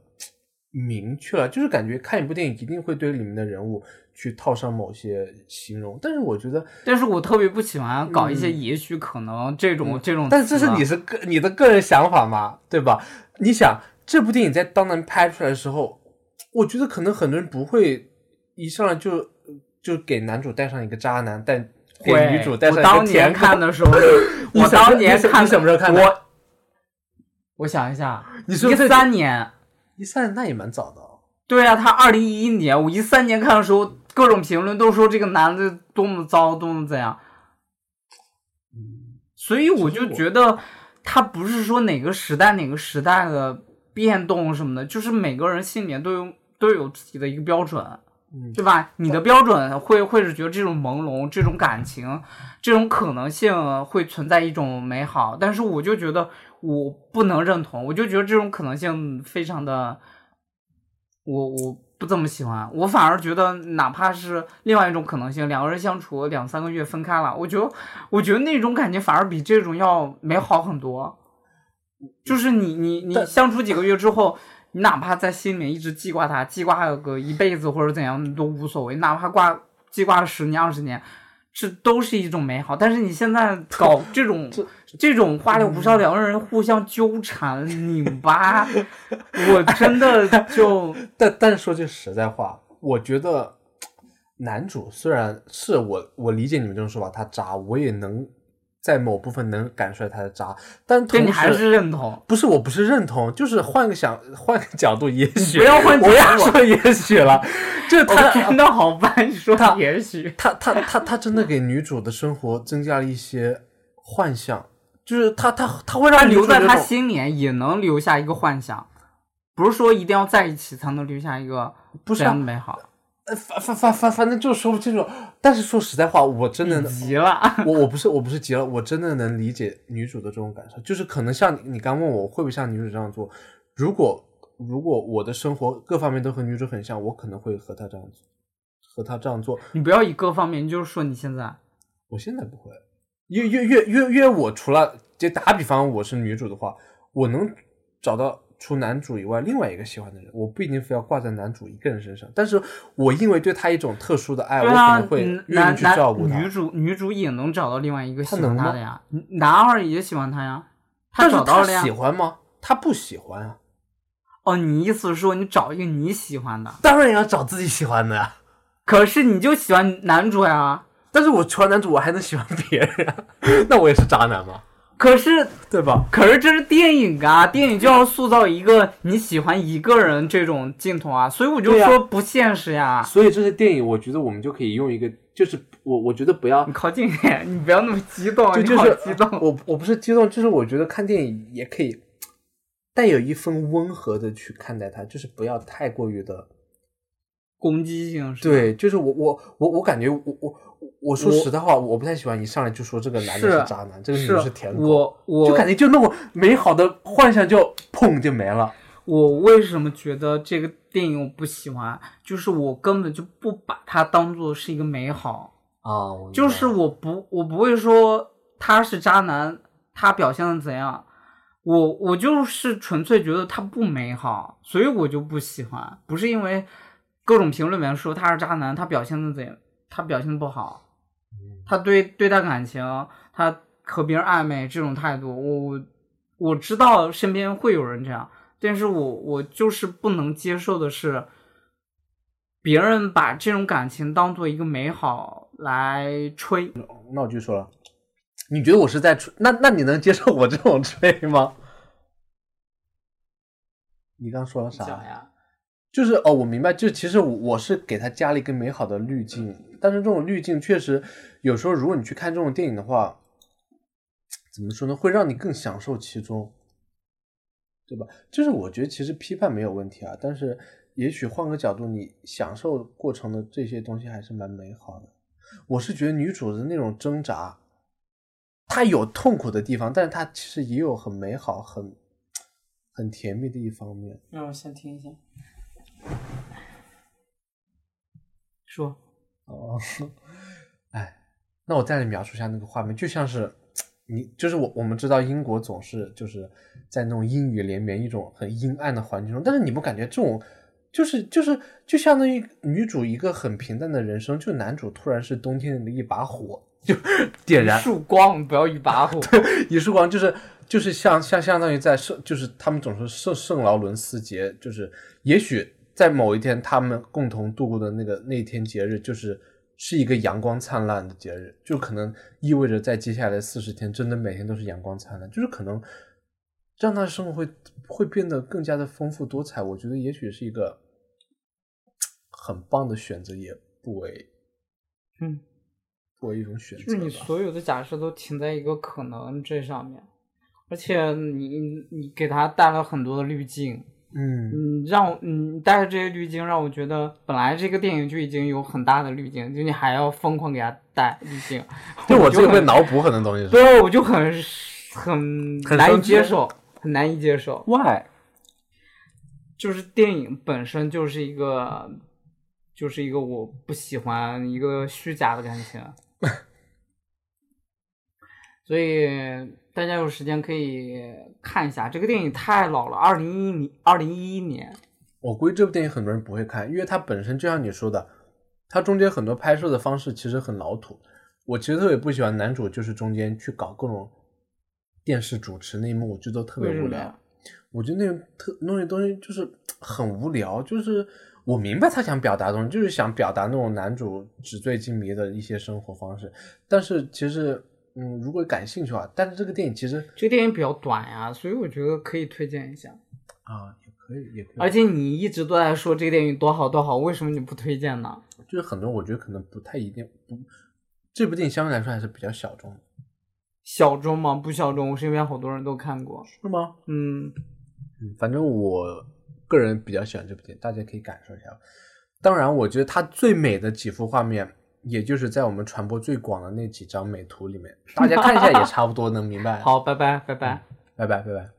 明确了，就是感觉看一部电影一定会对里面的人物去套上某些形容。但是我觉得，但是我特别不喜欢搞一些也许、可能这种、这种但这是你是个你的个人想法嘛，对吧？你想这部电影在当年拍出来的时候，我觉得可能很多人不会一上来就就给男主带上一个渣男，但给会女主带上我当年。看的时候，我当年看什么时候看的我我想一下，你是不是三年。一三那也蛮早的哦。对啊，他二零一一年，我一三年看的时候，各种评论都说这个男的多么糟，多么怎样。所以我就觉得，他不是说哪个时代哪个时代的变动什么的，就是每个人心里面都有都有自己的一个标准，嗯对吧？你的标准会会是觉得这种朦胧、这种感情、这种可能性会存在一种美好，但是我就觉得我不能认同，我就觉得这种可能性非常的，我我不怎么喜欢，我反而觉得哪怕是另外一种可能性，两个人相处两三个月分开了，我觉得我觉得那种感觉反而比这种要美好很多。就是你你你相处几个月之后，你哪怕在心里面一直记挂他，记挂个一辈子或者怎样都无所谓，哪怕挂记挂了十年二十年，这都是一种美好。但是你现在搞 这种这这种花里胡哨，两个人互相纠缠拧巴，我真的就 但但是说句实在话，我觉得男主虽然是我我理解你们这种说法，他渣，我也能在某部分能感受到他的渣，但同时对你还是认同。不是我不是认同，就是换个想换个角度，也许不要换角度我要说也许了，就是我他真的好烦，你说他也许他他他他真的给女主的生活增加了一些幻想，就是他他他会他让女留在他心里也能留下一个幻想，不是说一定要在一起才能留下一个不是啊样的美好。呃反反反反反正就说不清楚。但是说实在话，我真的急了，我我不是我不是急了，我真的能理解女主的这种感受，就是可能像你你刚问我会不会像女主这样做，如果如果我的生活各方面都和女主很像，我可能会和她这样做，和她这样做。你不要以各方面，你就是说你现在我现在不会，因为因为因为因为我除了就打比方我是女主的话，我能找到除男主以外另外一个喜欢的人，我不一定非要挂在男主一个人身上，但是我因为对他一种特殊的爱，我可能，会嗯愿意去照顾他女。主女主也能找到另外一个喜欢他的呀，男二也喜欢他呀，他找到了呀喜。欢吗？他不喜欢啊。哦，你意思是说你找一个你喜欢的，当然要找自己喜欢的呀。可是你就喜欢男主呀？但是我除了男主，我还能喜欢别人啊，那我也是渣男吗？可是对吧？可是这是电影啊，电影就要塑造一个你喜欢一个人这种镜头啊，所以我就说不现实呀。所以这些电影，我觉得我们就可以用一个，就是我我觉得不要你靠近点，你不要那么激动，你好就就是激动。我我不是激动，就是我觉得看电影也可以带有一份温和的去看待它，就是不要太过于的。攻击性是？对，就是我我我我感觉我我我说实在话，我不太喜欢一上来就说这个男的是是渣男，这个女的是舔狗，我我就感觉就那种美好的幻想就砰就没了。我为什么觉得这个电影我不喜欢？就是我根本就不把它当做是一个美好，啊，我就是我不我不会说他是渣男，他表现的怎样，我我就是纯粹觉得他不美好，所以我就不喜欢，不是因为各种评论里面说他是渣男，他表现的怎样，他表现的不好，他对对待感情，他和别人暧昧这种态度，我我我知道身边会有人这样，但是我我就是不能接受的是，别人把这种感情当做一个美好来吹。那我就说了，你觉得我是在吹？那那你能接受我这种吹吗？你刚说了啥？呀？就是哦，我明白，就其实我是给他加了一个美好的滤镜，但是这种滤镜确实有时候，如果你去看这种电影的话，怎么说呢，会让你更享受其中，对吧？就是我觉得其实批判没有问题啊，但是也许换个角度，你享受过程的这些东西还是蛮美好的。我是觉得女主的那种挣扎，她有痛苦的地方，但是她其实也有很美好、很很甜蜜的一方面。让我先听一下。说，哦，哎，那我再来描述一下那个画面，就像是你，就是我，我们知道英国总是就是在那种阴雨连绵、一种很阴暗的环境中，但是你不感觉这种就是就是就相当于女主一个很平淡的人生，就男主突然是冬天的一把火，就 点燃一束光，不要一把火。对一束光，就是就是像像相当于在圣，就是他们总说圣圣劳伦斯节，就是也许在某一天他们共同度过的那个那一天节日，就是是一个阳光灿烂的节日，就可能意味着在接下来四十天，真的每天都是阳光灿烂，就是可能让他的生活会会变得更加的丰富多彩。我觉得也许是一个很棒的选择，也不为嗯，不为一种选择就是你。所有的假设都停在一个可能这上面，而且你你给他带了很多的滤镜，嗯，嗯，让我嗯带着这些滤镜，让我觉得本来这个电影就已经有很大的滤镜，就你还要疯狂给他带滤镜，对我自己会脑补很多东西。对，我就很很难以接受，很难以接受。Why？就是电影本身就是一个，就是一个我不喜欢一个虚假的感情，所以大家有时间可以看一下这个电影，太老了，二零一年，二零一一年，我估计这部电影很多人不会看，因为它本身就像你说的，它中间很多拍摄的方式其实很老土。我其实特别不喜欢男主就是中间去搞各种电视主持那一幕，我觉得特别无聊。我觉得那种特那些东西就是很无聊，就是我明白他想表达的东西，就是想表达那种男主纸醉金迷的一些生活方式。但是其实，嗯，如果感兴趣的话，但是这个电影其实这个电影比较短呀，所以我觉得可以推荐一下。啊也可以，也可以，而且你一直都在说这个电影多好多好，为什么你不推荐呢？就是很多我觉得可能不太一定不，这部电影相对来说还是比较小众，小众吗？不小众，我身边好多人都看过。是吗？嗯，嗯，反正我个人比较喜欢这部电影，大家可以感受一下。当然，我觉得它最美的几幅画面，也就是在我们传播最广的那几张美图里面，大家看一下也差不多能明白。好，拜拜，拜拜。拜拜，拜拜。